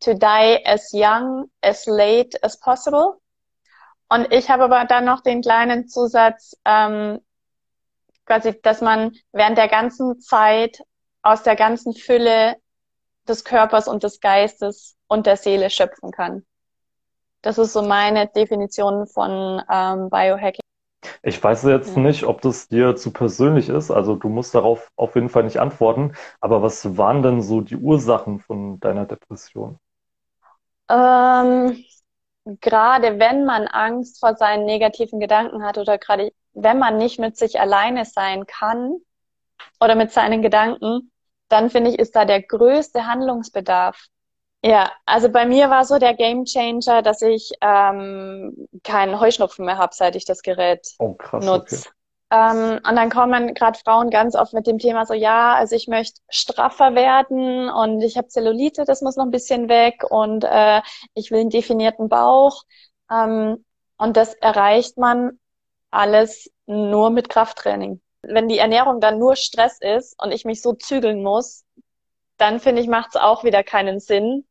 to die as young, as late as possible. Und ich habe aber dann noch den kleinen Zusatz, ähm, quasi, dass man während der ganzen Zeit aus der ganzen Fülle des Körpers und des Geistes und der Seele schöpfen kann. Das ist so meine Definition von ähm, Biohacking. Ich weiß jetzt ja. nicht, ob das dir zu persönlich ist. Also du musst darauf auf jeden Fall nicht antworten. Aber was waren denn so die Ursachen von deiner Depression? Ähm, gerade wenn man Angst vor seinen negativen Gedanken hat oder gerade wenn man nicht mit sich alleine sein kann oder mit seinen Gedanken, dann finde ich, ist da der größte Handlungsbedarf. Ja, also bei mir war so der Game Changer, dass ich ähm, keinen Heuschnupfen mehr habe, seit ich das Gerät oh, krass, nutze. Okay. Ähm, und dann kommen gerade Frauen ganz oft mit dem Thema so, ja, also ich möchte straffer werden und ich habe Zellulite, das muss noch ein bisschen weg und äh, ich will einen definierten Bauch. Ähm, und das erreicht man alles nur mit Krafttraining. Wenn die Ernährung dann nur Stress ist und ich mich so zügeln muss, dann finde ich, macht es auch wieder keinen Sinn.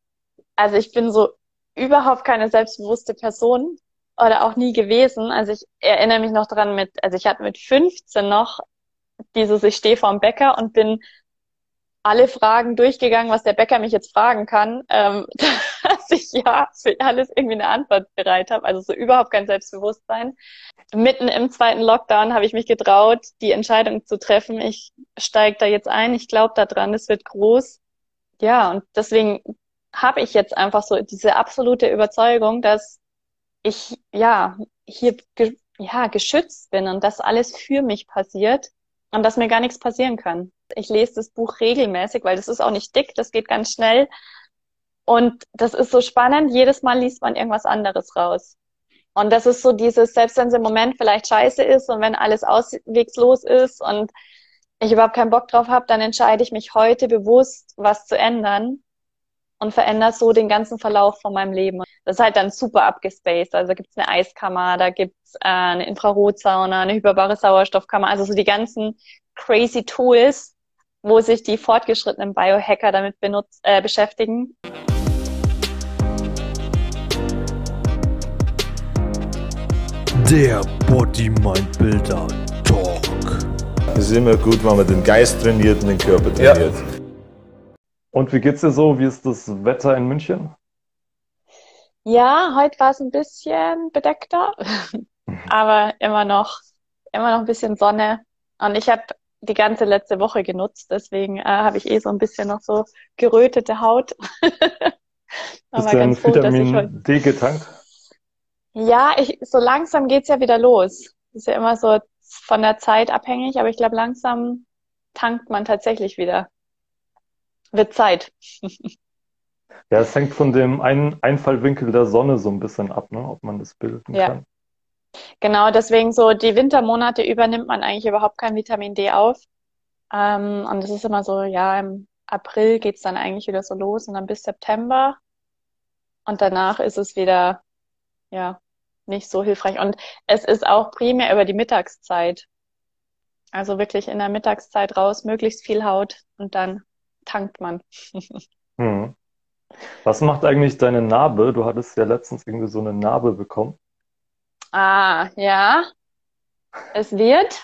Also ich bin so überhaupt keine selbstbewusste Person oder auch nie gewesen. Also ich erinnere mich noch dran mit, also ich hatte mit 15 noch dieses, ich stehe vorm Bäcker und bin alle Fragen durchgegangen, was der Bäcker mich jetzt fragen kann, ähm, dass ich ja für alles irgendwie eine Antwort bereit habe. Also so überhaupt kein Selbstbewusstsein. Mitten im zweiten Lockdown habe ich mich getraut, die Entscheidung zu treffen. Ich steige da jetzt ein. Ich glaube daran, es wird groß. Ja, und deswegen habe ich jetzt einfach so diese absolute Überzeugung, dass ich ja hier ge ja geschützt bin und dass alles für mich passiert und dass mir gar nichts passieren kann. Ich lese das Buch regelmäßig, weil das ist auch nicht dick, das geht ganz schnell. Und das ist so spannend. Jedes Mal liest man irgendwas anderes raus. Und das ist so dieses, selbst wenn es im Moment vielleicht scheiße ist und wenn alles auswegslos ist und ich überhaupt keinen Bock drauf habe, dann entscheide ich mich heute bewusst, was zu ändern und verändere so den ganzen Verlauf von meinem Leben. Das ist halt dann super abgespaced. Also da gibt's eine Eiskammer, da gibt's äh, eine Infrarotsauna, eine hyperbare Sauerstoffkammer, also so die ganzen crazy Tools, wo sich die fortgeschrittenen Biohacker damit benutzt, äh, beschäftigen. Der Body Mind Builder Talk. Es ist immer gut, wenn man den Geist trainiert und den Körper trainiert. Ja. Und wie geht's dir so? Wie ist das Wetter in München? Ja, heute war es ein bisschen bedeckter, aber immer noch, immer noch ein bisschen Sonne. Und ich habe die ganze letzte Woche genutzt, deswegen äh, habe ich eh so ein bisschen noch so gerötete Haut. Bist du ganz Vitamin heute... D getankt? Ja, ich, so langsam geht's ja wieder los. Ist ja immer so von der Zeit abhängig, aber ich glaube, langsam tankt man tatsächlich wieder. Wird Zeit. ja, es hängt von dem Ein Einfallwinkel der Sonne so ein bisschen ab, ne? ob man das bilden ja. kann. Genau, deswegen so die Wintermonate übernimmt man eigentlich überhaupt kein Vitamin D auf. Ähm, und es ist immer so, ja, im April geht's dann eigentlich wieder so los und dann bis September. Und danach ist es wieder, ja, nicht so hilfreich. Und es ist auch primär über die Mittagszeit. Also wirklich in der Mittagszeit raus, möglichst viel Haut und dann tankt man. hm. Was macht eigentlich deine Narbe? Du hattest ja letztens irgendwie so eine Narbe bekommen. Ah, ja. Es wird.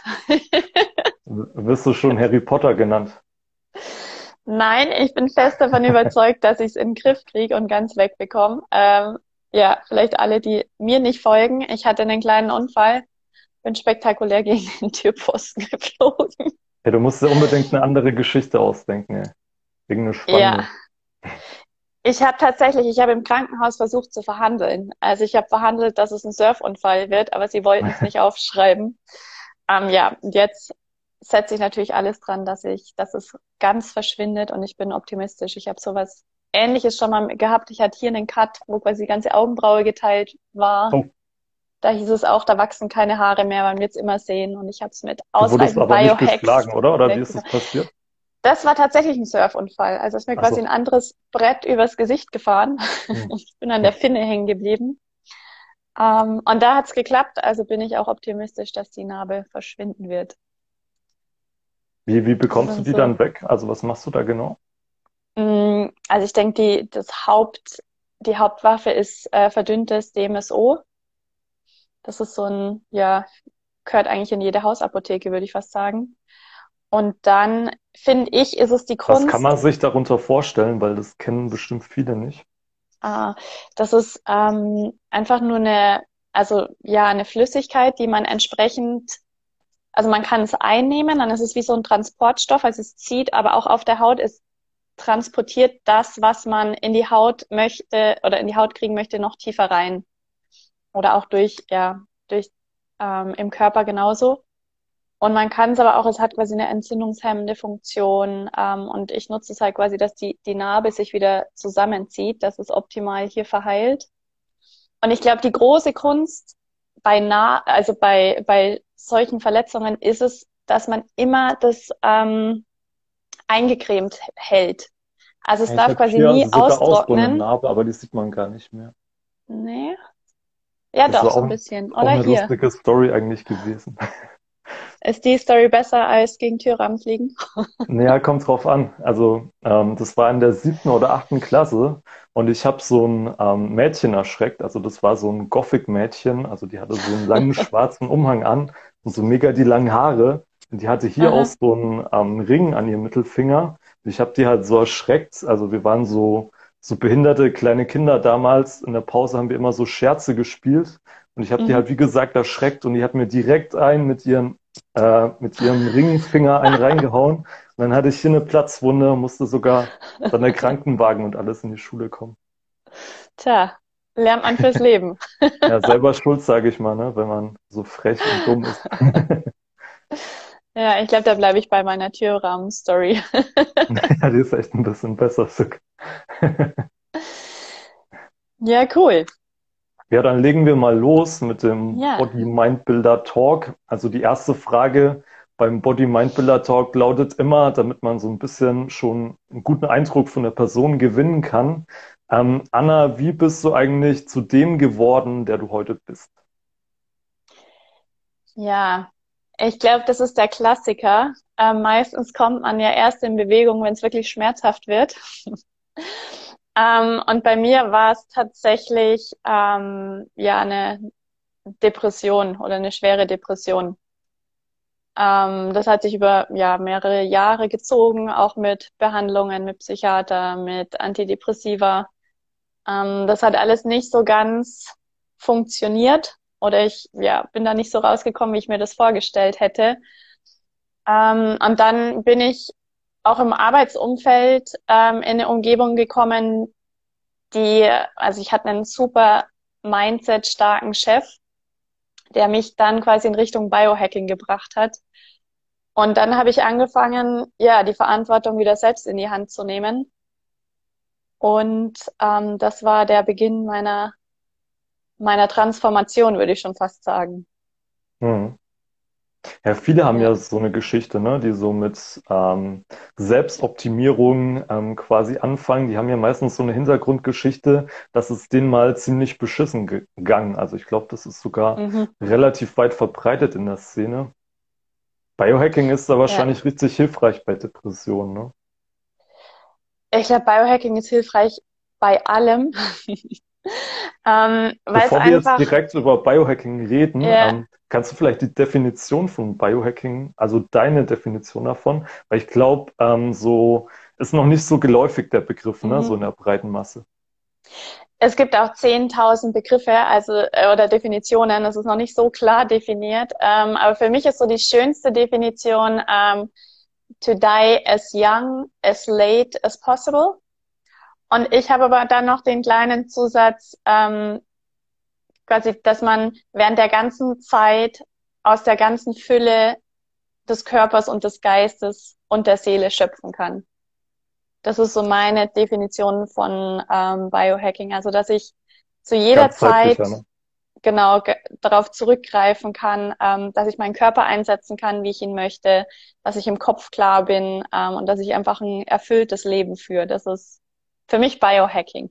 Wirst du schon Harry Potter genannt? Nein, ich bin fest davon überzeugt, dass ich es in den Griff kriege und ganz wegbekomme. Ähm, ja, vielleicht alle, die mir nicht folgen. Ich hatte einen kleinen Unfall, bin spektakulär gegen den Türpfosten geflogen. Ja, du musst dir unbedingt eine andere Geschichte ausdenken. Ey. Irgendeine spannende. Ja. Ich habe tatsächlich, ich habe im Krankenhaus versucht zu verhandeln. Also ich habe verhandelt, dass es ein Surfunfall wird, aber sie wollten es nicht aufschreiben. Ähm, ja, jetzt setze ich natürlich alles dran, dass ich, dass es ganz verschwindet und ich bin optimistisch. Ich habe sowas Ähnliches schon mal gehabt. Ich hatte hier einen Cut, wo quasi die ganze Augenbraue geteilt war. Oh. Da hieß es auch, da wachsen keine Haare mehr, man wird es immer sehen. Und ich habe es mit ausreichend Biohacks. oder? Oder wie ist das passiert? Das war tatsächlich ein Surfunfall. Also ist mir quasi so. ein anderes Brett übers Gesicht gefahren. Hm. Ich bin an der Finne hängen geblieben. Um, ähm, und da hat's geklappt. Also bin ich auch optimistisch, dass die Narbe verschwinden wird. Wie, wie bekommst du die so. dann weg? Also was machst du da genau? Mm, also ich denke, die, das Haupt, die Hauptwaffe ist äh, verdünntes DMSO. Das ist so ein, ja, gehört eigentlich in jede Hausapotheke, würde ich fast sagen. Und dann finde ich, ist es die Kunst. Was kann man sich darunter vorstellen, weil das kennen bestimmt viele nicht. Ah, das ist ähm, einfach nur eine, also ja, eine Flüssigkeit, die man entsprechend, also man kann es einnehmen, dann ist es wie so ein Transportstoff, also es zieht, aber auch auf der Haut ist transportiert das, was man in die Haut möchte oder in die Haut kriegen möchte, noch tiefer rein. Oder auch durch, ja, durch ähm, im Körper genauso. Und man kann es aber auch, es hat quasi eine entzündungshemmende Funktion. Ähm, und ich nutze es halt quasi, dass die, die Narbe sich wieder zusammenzieht, dass es optimal hier verheilt. Und ich glaube, die große Kunst bei nah, also bei, bei solchen Verletzungen ist es, dass man immer das ähm, eingecremt hält. Also es ja, darf quasi nie austrocknen. Narbe, aber die sieht man gar nicht mehr. Nee. Ja, das doch, so ein bisschen. Oder auch eine hier. lustige Story eigentlich gewesen. Ist die Story besser als gegen Türrahmen fliegen? naja, kommt drauf an. Also ähm, das war in der siebten oder achten Klasse und ich habe so ein ähm, Mädchen erschreckt. Also das war so ein Gothic-Mädchen. Also die hatte so einen langen schwarzen Umhang an und so mega die langen Haare. Und die hatte hier Aha. auch so einen ähm, Ring an ihrem Mittelfinger. Und ich habe die halt so erschreckt. Also wir waren so so behinderte kleine Kinder damals. In der Pause haben wir immer so Scherze gespielt. Und ich habe mhm. die halt, wie gesagt, erschreckt und die hat mir direkt einen mit ihrem äh, mit ihrem Ringfinger einen reingehauen. Und dann hatte ich hier eine Platzwunde, musste sogar dann der Krankenwagen und alles in die Schule kommen. Tja, lernt man fürs Leben. ja, selber schuld, sage ich mal, ne, wenn man so frech und dumm ist. ja, ich glaube, da bleibe ich bei meiner Türrahmen-Story. ja, die ist echt ein bisschen besser. ja, cool. Ja, dann legen wir mal los mit dem ja. Body Mind Builder Talk. Also die erste Frage beim Body Mind Builder Talk lautet immer, damit man so ein bisschen schon einen guten Eindruck von der Person gewinnen kann. Ähm, Anna, wie bist du eigentlich zu dem geworden, der du heute bist? Ja, ich glaube, das ist der Klassiker. Ähm, meistens kommt man ja erst in Bewegung, wenn es wirklich schmerzhaft wird. Ähm, und bei mir war es tatsächlich ähm, ja eine Depression oder eine schwere Depression. Ähm, das hat sich über ja mehrere Jahre gezogen, auch mit Behandlungen mit Psychiater, mit Antidepressiva. Ähm, das hat alles nicht so ganz funktioniert oder ich ja bin da nicht so rausgekommen, wie ich mir das vorgestellt hätte. Ähm, und dann bin ich auch im Arbeitsumfeld ähm, in eine Umgebung gekommen, die, also ich hatte einen super Mindset-starken Chef, der mich dann quasi in Richtung Biohacking gebracht hat. Und dann habe ich angefangen, ja, die Verantwortung wieder selbst in die Hand zu nehmen. Und ähm, das war der Beginn meiner meiner Transformation, würde ich schon fast sagen. Hm. Ja, viele haben ja so eine Geschichte, ne, die so mit ähm, Selbstoptimierung ähm, quasi anfangen. Die haben ja meistens so eine Hintergrundgeschichte, dass es denen mal ziemlich beschissen gegangen. Also ich glaube, das ist sogar mhm. relativ weit verbreitet in der Szene. Biohacking ist da wahrscheinlich ja. richtig hilfreich bei Depressionen, ne? Ich glaube, Biohacking ist hilfreich bei allem. ähm, Bevor wir einfach... jetzt direkt über Biohacking reden, yeah. ähm, kannst du vielleicht die Definition von Biohacking, also deine Definition davon, weil ich glaube, ähm, so ist noch nicht so geläufig der Begriff, ne, mhm. so in der breiten Masse. Es gibt auch 10.000 Begriffe, also äh, oder Definitionen. Das ist noch nicht so klar definiert. Ähm, aber für mich ist so die schönste Definition ähm, to die as young, as late as possible. Und ich habe aber dann noch den kleinen Zusatz, ähm, quasi, dass man während der ganzen Zeit aus der ganzen Fülle des Körpers und des Geistes und der Seele schöpfen kann. Das ist so meine Definition von ähm, Biohacking. Also, dass ich zu jeder Zeit ne? genau darauf zurückgreifen kann, ähm, dass ich meinen Körper einsetzen kann, wie ich ihn möchte, dass ich im Kopf klar bin ähm, und dass ich einfach ein erfülltes Leben führe. Das ist für mich Biohacking.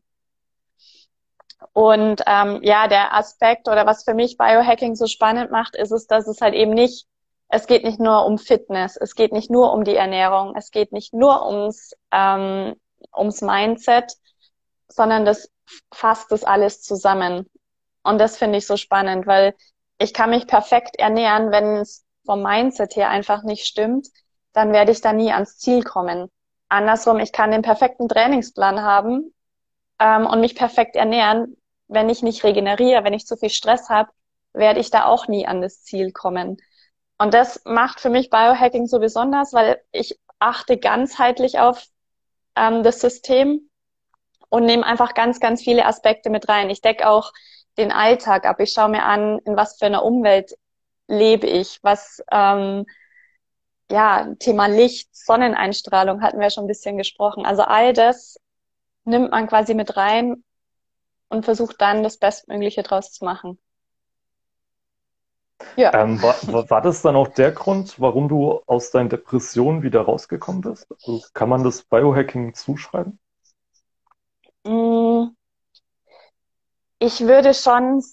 Und ähm, ja, der Aspekt oder was für mich Biohacking so spannend macht, ist es, dass es halt eben nicht, es geht nicht nur um Fitness, es geht nicht nur um die Ernährung, es geht nicht nur ums ähm, ums Mindset, sondern das fasst das alles zusammen. Und das finde ich so spannend, weil ich kann mich perfekt ernähren, wenn es vom Mindset her einfach nicht stimmt, dann werde ich da nie ans Ziel kommen. Andersrum, ich kann den perfekten Trainingsplan haben ähm, und mich perfekt ernähren. Wenn ich nicht regeneriere, wenn ich zu viel Stress habe, werde ich da auch nie an das Ziel kommen. Und das macht für mich Biohacking so besonders, weil ich achte ganzheitlich auf ähm, das System und nehme einfach ganz, ganz viele Aspekte mit rein. Ich decke auch den Alltag ab. Ich schaue mir an, in was für einer Umwelt lebe ich, was ähm, ja Thema Licht, Sonneneinstrahlung hatten wir schon ein bisschen gesprochen. Also all das nimmt man quasi mit rein und versucht dann das Bestmögliche draus zu machen. Ja. Ähm, war, war das dann auch der Grund, warum du aus deinen Depressionen wieder rausgekommen bist? Also kann man das Biohacking zuschreiben? Mm, ich würde schon,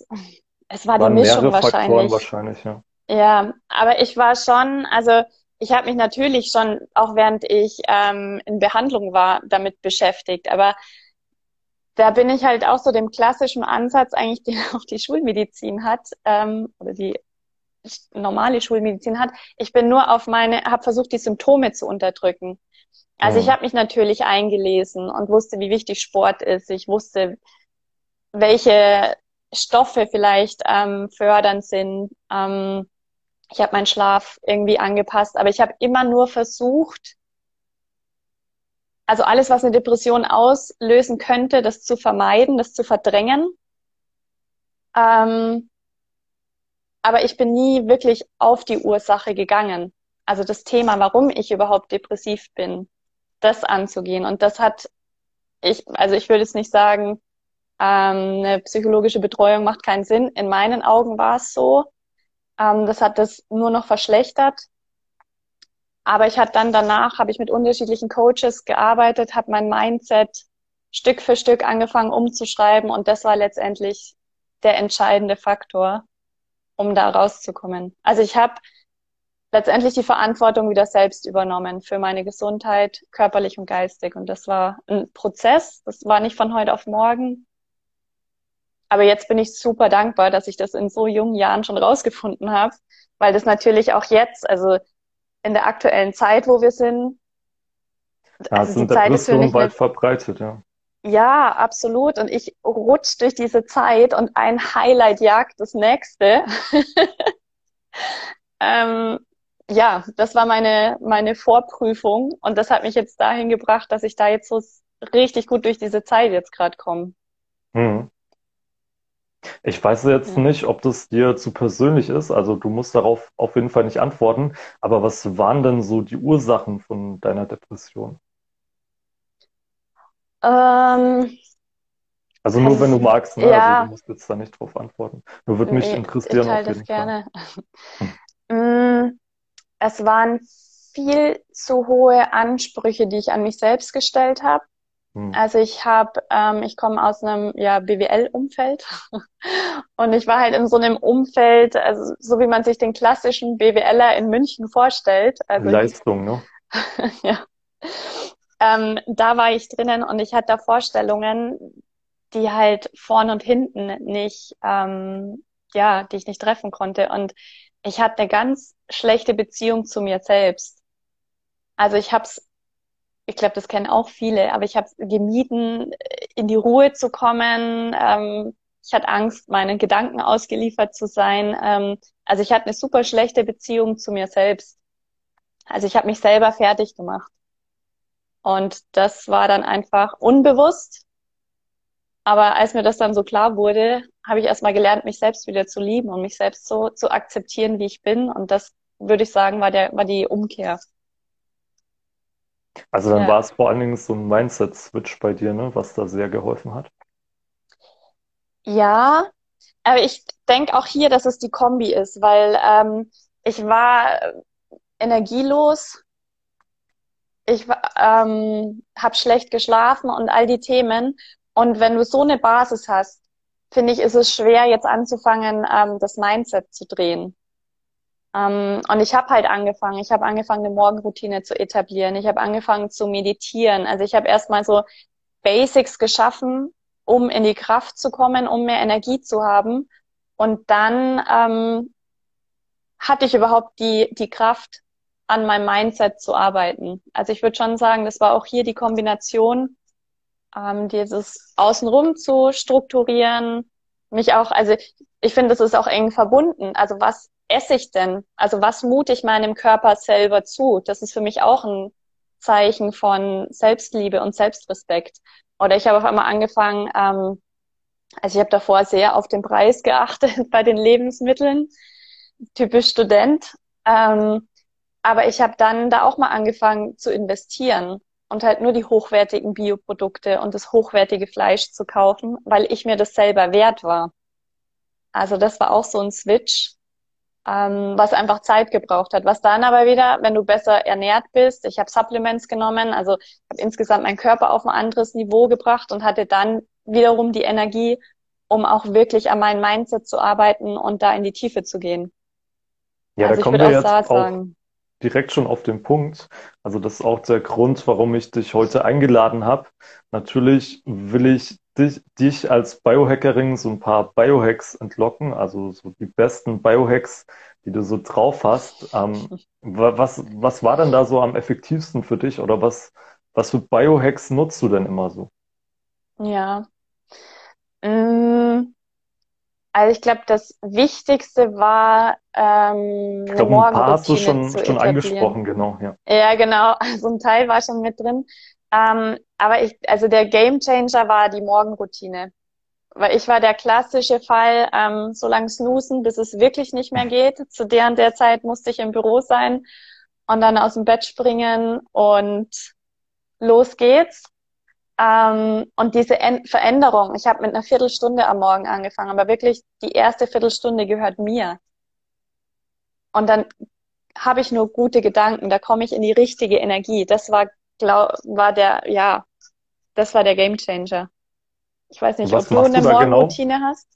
es war Waren die Mischung wahrscheinlich. wahrscheinlich, ja. Ja, aber ich war schon, also ich habe mich natürlich schon, auch während ich ähm, in Behandlung war, damit beschäftigt. Aber da bin ich halt auch so dem klassischen Ansatz eigentlich, den auch die Schulmedizin hat, ähm, oder die normale Schulmedizin hat. Ich bin nur auf meine, habe versucht, die Symptome zu unterdrücken. Also mhm. ich habe mich natürlich eingelesen und wusste, wie wichtig Sport ist. Ich wusste, welche Stoffe vielleicht ähm, fördernd sind. Ähm, ich habe meinen Schlaf irgendwie angepasst, aber ich habe immer nur versucht, also alles, was eine Depression auslösen könnte, das zu vermeiden, das zu verdrängen. Ähm, aber ich bin nie wirklich auf die Ursache gegangen. Also das Thema, warum ich überhaupt depressiv bin, das anzugehen. Und das hat ich, also ich würde jetzt nicht sagen, ähm, eine psychologische Betreuung macht keinen Sinn. In meinen Augen war es so. Ähm, das hat das nur noch verschlechtert. Aber ich hatte dann danach, habe ich mit unterschiedlichen Coaches gearbeitet, habe mein Mindset Stück für Stück angefangen umzuschreiben und das war letztendlich der entscheidende Faktor um da rauszukommen. Also ich habe letztendlich die Verantwortung wieder selbst übernommen für meine Gesundheit, körperlich und geistig. Und das war ein Prozess. Das war nicht von heute auf morgen. Aber jetzt bin ich super dankbar, dass ich das in so jungen Jahren schon rausgefunden habe, weil das natürlich auch jetzt, also in der aktuellen Zeit, wo wir sind, ja, also sind die Zeit ist für mich weit verbreitet, ja. Ja, absolut. Und ich rutsch durch diese Zeit und ein Highlight jagt das nächste. ähm, ja, das war meine, meine Vorprüfung und das hat mich jetzt dahin gebracht, dass ich da jetzt so richtig gut durch diese Zeit jetzt gerade komme. Hm. Ich weiß jetzt ja. nicht, ob das dir zu persönlich ist, also du musst darauf auf jeden Fall nicht antworten, aber was waren denn so die Ursachen von deiner Depression? Ähm, also nur wenn du magst, ne? Ja. Also du musst jetzt da nicht drauf antworten. Nur würde mich interessieren. Ich teile das gerne. Mm, es waren viel zu hohe Ansprüche, die ich an mich selbst gestellt habe. Hm. Also ich habe, ähm, ich komme aus einem ja BWL-Umfeld und ich war halt in so einem Umfeld, also so wie man sich den klassischen BWLer in München vorstellt. Also Leistung, ne? ja ähm, da war ich drinnen und ich hatte Vorstellungen, die halt vorn und hinten nicht, ähm, ja, die ich nicht treffen konnte. Und ich hatte eine ganz schlechte Beziehung zu mir selbst. Also ich hab's, ich glaube, das kennen auch viele, aber ich habe gemieden, in die Ruhe zu kommen. Ähm, ich hatte Angst, meinen Gedanken ausgeliefert zu sein. Ähm, also ich hatte eine super schlechte Beziehung zu mir selbst. Also ich habe mich selber fertig gemacht. Und das war dann einfach unbewusst. Aber als mir das dann so klar wurde, habe ich erstmal gelernt, mich selbst wieder zu lieben und mich selbst so zu akzeptieren, wie ich bin. Und das würde ich sagen, war der, war die Umkehr. Also dann ja. war es vor allen Dingen so ein Mindset-Switch bei dir, ne, was da sehr geholfen hat. Ja, aber ich denke auch hier, dass es die Kombi ist, weil ähm, ich war energielos, ich ähm, habe schlecht geschlafen und all die Themen. Und wenn du so eine Basis hast, finde ich, ist es schwer, jetzt anzufangen, ähm, das Mindset zu drehen. Ähm, und ich habe halt angefangen, ich habe angefangen, eine Morgenroutine zu etablieren. Ich habe angefangen zu meditieren. Also ich habe erstmal so Basics geschaffen, um in die Kraft zu kommen, um mehr Energie zu haben. Und dann ähm, hatte ich überhaupt die, die Kraft, an meinem Mindset zu arbeiten. Also ich würde schon sagen, das war auch hier die Kombination, ähm, dieses Außenrum zu strukturieren, mich auch, also ich finde, das ist auch eng verbunden. Also was esse ich denn? Also was mute ich meinem Körper selber zu? Das ist für mich auch ein Zeichen von Selbstliebe und Selbstrespekt. Oder ich habe auf einmal angefangen, ähm, also ich habe davor sehr auf den Preis geachtet bei den Lebensmitteln, typisch Student. Ähm, aber ich habe dann da auch mal angefangen zu investieren und halt nur die hochwertigen Bioprodukte und das hochwertige Fleisch zu kaufen, weil ich mir das selber wert war. Also das war auch so ein Switch, ähm, was einfach Zeit gebraucht hat. Was dann aber wieder, wenn du besser ernährt bist, ich habe Supplements genommen, also habe insgesamt meinen Körper auf ein anderes Niveau gebracht und hatte dann wiederum die Energie, um auch wirklich an meinem Mindset zu arbeiten und da in die Tiefe zu gehen. Ja, also da kommen wir jetzt auch sagen, direkt schon auf den Punkt. Also das ist auch der Grund, warum ich dich heute eingeladen habe. Natürlich will ich dich, dich als Biohackerin so ein paar Biohacks entlocken, also so die besten Biohacks, die du so drauf hast. Ähm, was, was war denn da so am effektivsten für dich oder was, was für Biohacks nutzt du denn immer so? Ja. Mm, also ich glaube, das Wichtigste war ähm, ich glaube, ein paar hast du schon, schon angesprochen, genau. Ja. ja, genau. Also ein Teil war schon mit drin. Ähm, aber ich, also der Game Changer war die Morgenroutine. Weil ich war der klassische Fall, ähm, so lange snoosen, bis es wirklich nicht mehr geht. Zu der und der Zeit musste ich im Büro sein und dann aus dem Bett springen und los geht's. Ähm, und diese en Veränderung, ich habe mit einer Viertelstunde am Morgen angefangen, aber wirklich die erste Viertelstunde gehört mir. Und dann habe ich nur gute Gedanken, da komme ich in die richtige Energie. Das war glaub, war der, ja, das war der Gamechanger. Ich weiß nicht, ob du eine genau? Morgenroutine genau? hast.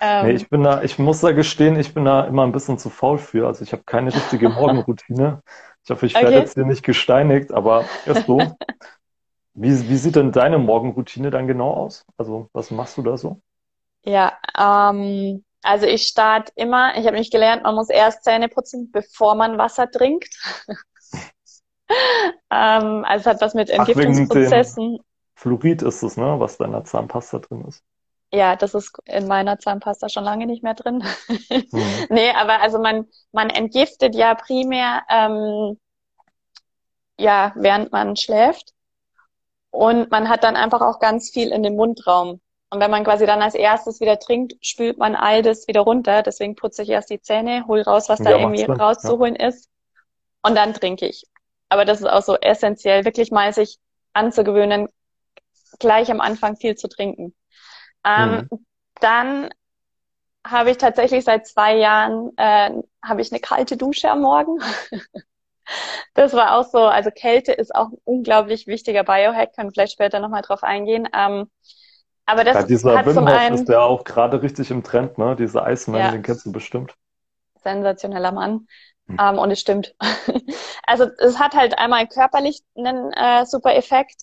Ähm, nee, ich bin da, ich muss da gestehen, ich bin da immer ein bisschen zu faul für. Also ich habe keine richtige Morgenroutine. Ich hoffe, ich werde okay. jetzt hier nicht gesteinigt, aber erst so. wie, wie sieht denn deine Morgenroutine dann genau aus? Also was machst du da so? Ja, ähm, also ich starte immer, ich habe nicht gelernt, man muss erst Zähne putzen, bevor man Wasser trinkt. ähm, also es hat was mit Entgiftungsprozessen. Fluorid ist es, ne, was in der Zahnpasta drin ist. Ja, das ist in meiner Zahnpasta schon lange nicht mehr drin. mhm. Nee, aber also man, man entgiftet ja primär, ähm, ja, während man schläft. Und man hat dann einfach auch ganz viel in dem Mundraum. Und wenn man quasi dann als erstes wieder trinkt, spült man all das wieder runter. Deswegen putze ich erst die Zähne, hol raus, was da ja, irgendwie rauszuholen ja. ist. Und dann trinke ich aber das ist auch so essentiell, wirklich mal sich anzugewöhnen, gleich am Anfang viel zu trinken. Ähm, mhm. Dann habe ich tatsächlich seit zwei Jahren äh, habe ich eine kalte Dusche am Morgen. das war auch so, also Kälte ist auch ein unglaublich wichtiger Biohack, können vielleicht später nochmal drauf eingehen. Ähm, aber das ja, dieser hat Wim zum einen, ist ja auch gerade richtig im Trend, ne? Dieser Eismann, ja. den kennst du bestimmt. Sensationeller Mann. Mhm. Ähm, und es stimmt. also es hat halt einmal körperlich einen äh, super Effekt,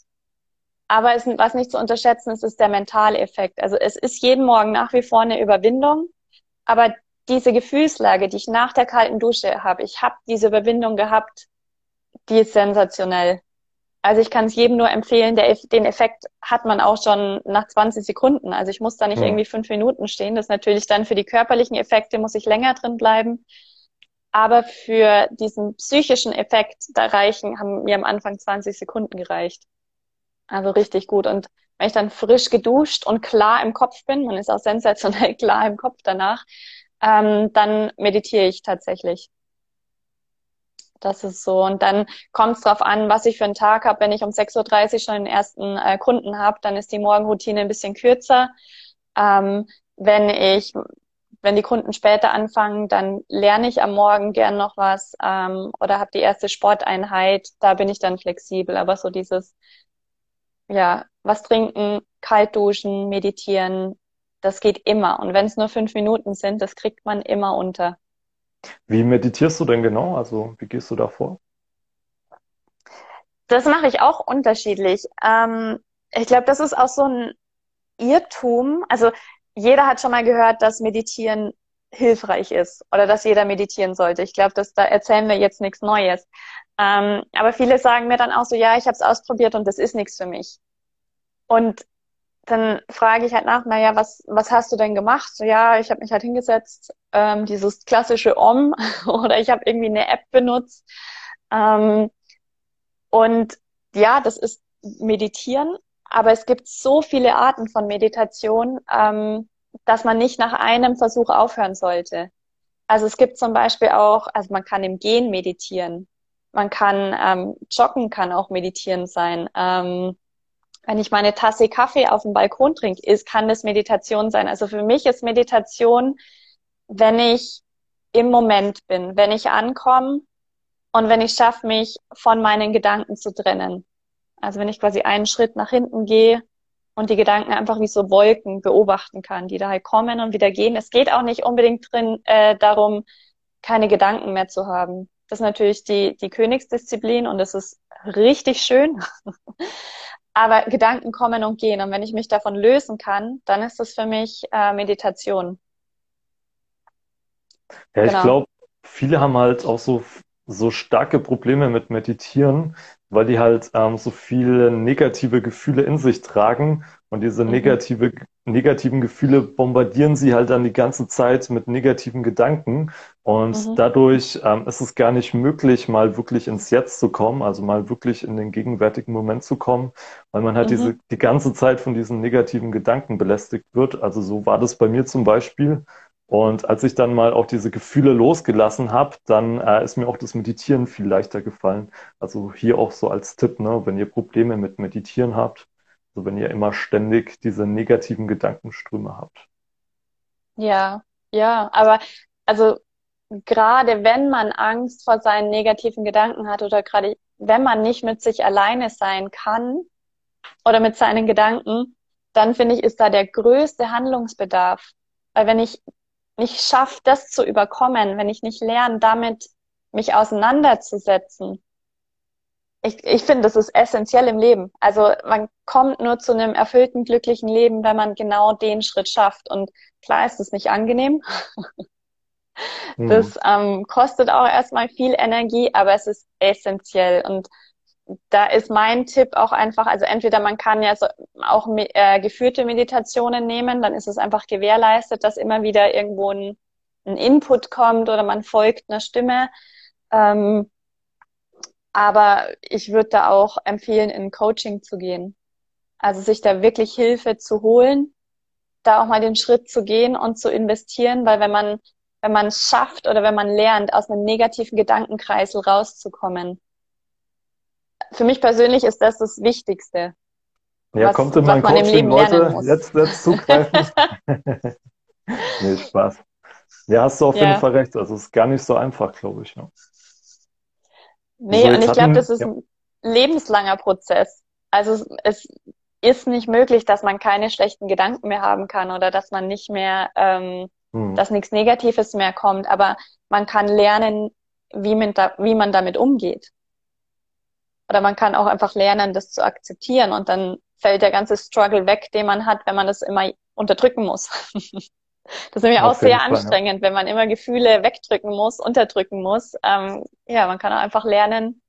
aber es, was nicht zu unterschätzen ist, ist der mentale Effekt. Also es ist jeden Morgen nach wie vor eine Überwindung, aber diese Gefühlslage, die ich nach der kalten Dusche habe, ich habe diese Überwindung gehabt, die ist sensationell. Also ich kann es jedem nur empfehlen, der, den Effekt hat man auch schon nach 20 Sekunden. Also ich muss da nicht ja. irgendwie fünf Minuten stehen. Das ist natürlich dann für die körperlichen Effekte muss ich länger drin bleiben. Aber für diesen psychischen Effekt da reichen, haben mir am Anfang 20 Sekunden gereicht. Also richtig gut. Und wenn ich dann frisch geduscht und klar im Kopf bin, man ist auch sensationell klar im Kopf danach, ähm, dann meditiere ich tatsächlich. Das ist so. Und dann kommt es drauf an, was ich für einen Tag habe. Wenn ich um 6.30 Uhr schon den ersten äh, Kunden habe, dann ist die Morgenroutine ein bisschen kürzer. Ähm, wenn ich wenn die Kunden später anfangen, dann lerne ich am Morgen gern noch was ähm, oder habe die erste Sporteinheit. Da bin ich dann flexibel. Aber so dieses, ja, was trinken, kalt duschen, meditieren, das geht immer. Und wenn es nur fünf Minuten sind, das kriegt man immer unter. Wie meditierst du denn genau? Also wie gehst du da vor? Das mache ich auch unterschiedlich. Ähm, ich glaube, das ist auch so ein Irrtum. Also jeder hat schon mal gehört, dass Meditieren hilfreich ist oder dass jeder meditieren sollte. Ich glaube, da erzählen wir jetzt nichts Neues. Ähm, aber viele sagen mir dann auch so, ja, ich habe es ausprobiert und das ist nichts für mich. Und dann frage ich halt nach, naja, was, was hast du denn gemacht? So, ja, ich habe mich halt hingesetzt, ähm, dieses klassische Om oder ich habe irgendwie eine App benutzt. Ähm, und ja, das ist Meditieren, aber es gibt so viele Arten von Meditation, ähm, dass man nicht nach einem Versuch aufhören sollte. Also es gibt zum Beispiel auch, also man kann im Gehen meditieren. Man kann ähm, joggen, kann auch meditieren sein. Ähm, wenn ich meine Tasse Kaffee auf dem Balkon trinke, ist, kann das Meditation sein. Also für mich ist Meditation, wenn ich im Moment bin, wenn ich ankomme und wenn ich schaffe, mich von meinen Gedanken zu trennen. Also wenn ich quasi einen Schritt nach hinten gehe und die Gedanken einfach wie so Wolken beobachten kann, die da halt kommen und wieder gehen. Es geht auch nicht unbedingt drin äh, darum, keine Gedanken mehr zu haben. Das ist natürlich die, die Königsdisziplin und das ist richtig schön. Aber Gedanken kommen und gehen. Und wenn ich mich davon lösen kann, dann ist das für mich äh, Meditation. Ja, genau. ich glaube, viele haben halt auch so, so starke Probleme mit Meditieren, weil die halt ähm, so viele negative Gefühle in sich tragen und diese mhm. negative, negativen Gefühle bombardieren sie halt dann die ganze Zeit mit negativen Gedanken und mhm. dadurch ähm, ist es gar nicht möglich, mal wirklich ins Jetzt zu kommen, also mal wirklich in den gegenwärtigen Moment zu kommen, weil man halt mhm. diese, die ganze Zeit von diesen negativen Gedanken belästigt wird. Also so war das bei mir zum Beispiel. Und als ich dann mal auch diese Gefühle losgelassen habe, dann äh, ist mir auch das Meditieren viel leichter gefallen. Also hier auch so als Tipp, ne, wenn ihr Probleme mit Meditieren habt, also wenn ihr immer ständig diese negativen Gedankenströme habt. Ja, ja, aber also gerade wenn man Angst vor seinen negativen Gedanken hat oder gerade wenn man nicht mit sich alleine sein kann oder mit seinen Gedanken, dann finde ich, ist da der größte Handlungsbedarf. Weil wenn ich nicht schaffe, das zu überkommen, wenn ich nicht lerne, damit mich auseinanderzusetzen. Ich, ich finde, das ist essentiell im Leben. Also man kommt nur zu einem erfüllten, glücklichen Leben, wenn man genau den Schritt schafft. Und klar ist es nicht angenehm. Das ähm, kostet auch erstmal viel Energie, aber es ist essentiell. Und da ist mein Tipp auch einfach, also entweder man kann ja so auch äh, geführte Meditationen nehmen, dann ist es einfach gewährleistet, dass immer wieder irgendwo ein, ein Input kommt oder man folgt einer Stimme. Ähm, aber ich würde da auch empfehlen, in Coaching zu gehen. Also sich da wirklich Hilfe zu holen, da auch mal den Schritt zu gehen und zu investieren, weil wenn man, wenn man es schafft oder wenn man lernt, aus einem negativen Gedankenkreisel rauszukommen, für mich persönlich ist das das Wichtigste. Ja, was, kommt in mein Coaching, Leute, jetzt, jetzt zugreifen. nee, Spaß. Ja, hast du auf ja. jeden Fall recht. Also es ist gar nicht so einfach, glaube ich. Ne? Nee, so, und ich glaube, das ist ja. ein lebenslanger Prozess. Also es ist nicht möglich, dass man keine schlechten Gedanken mehr haben kann oder dass man nicht mehr, ähm, hm. dass nichts Negatives mehr kommt. Aber man kann lernen, wie man, da, wie man damit umgeht. Oder man kann auch einfach lernen, das zu akzeptieren und dann fällt der ganze Struggle weg, den man hat, wenn man das immer unterdrücken muss. das ist nämlich auch sehr Fall, anstrengend, ja. wenn man immer Gefühle wegdrücken muss, unterdrücken muss. Ähm, ja, man kann auch einfach lernen,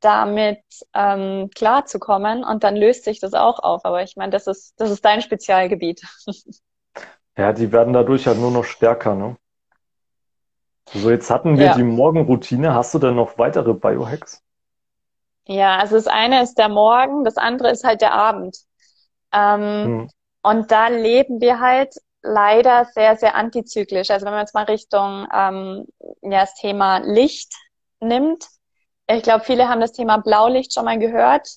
damit ähm, klarzukommen und dann löst sich das auch auf. Aber ich meine, das ist, das ist dein Spezialgebiet. ja, die werden dadurch halt nur noch stärker, ne? So, jetzt hatten wir ja. die Morgenroutine. Hast du denn noch weitere Biohacks? Ja, also das eine ist der Morgen, das andere ist halt der Abend. Ähm, hm. Und da leben wir halt leider sehr, sehr antizyklisch. Also wenn man jetzt mal Richtung ähm, ja, das Thema Licht nimmt, ich glaube, viele haben das Thema Blaulicht schon mal gehört.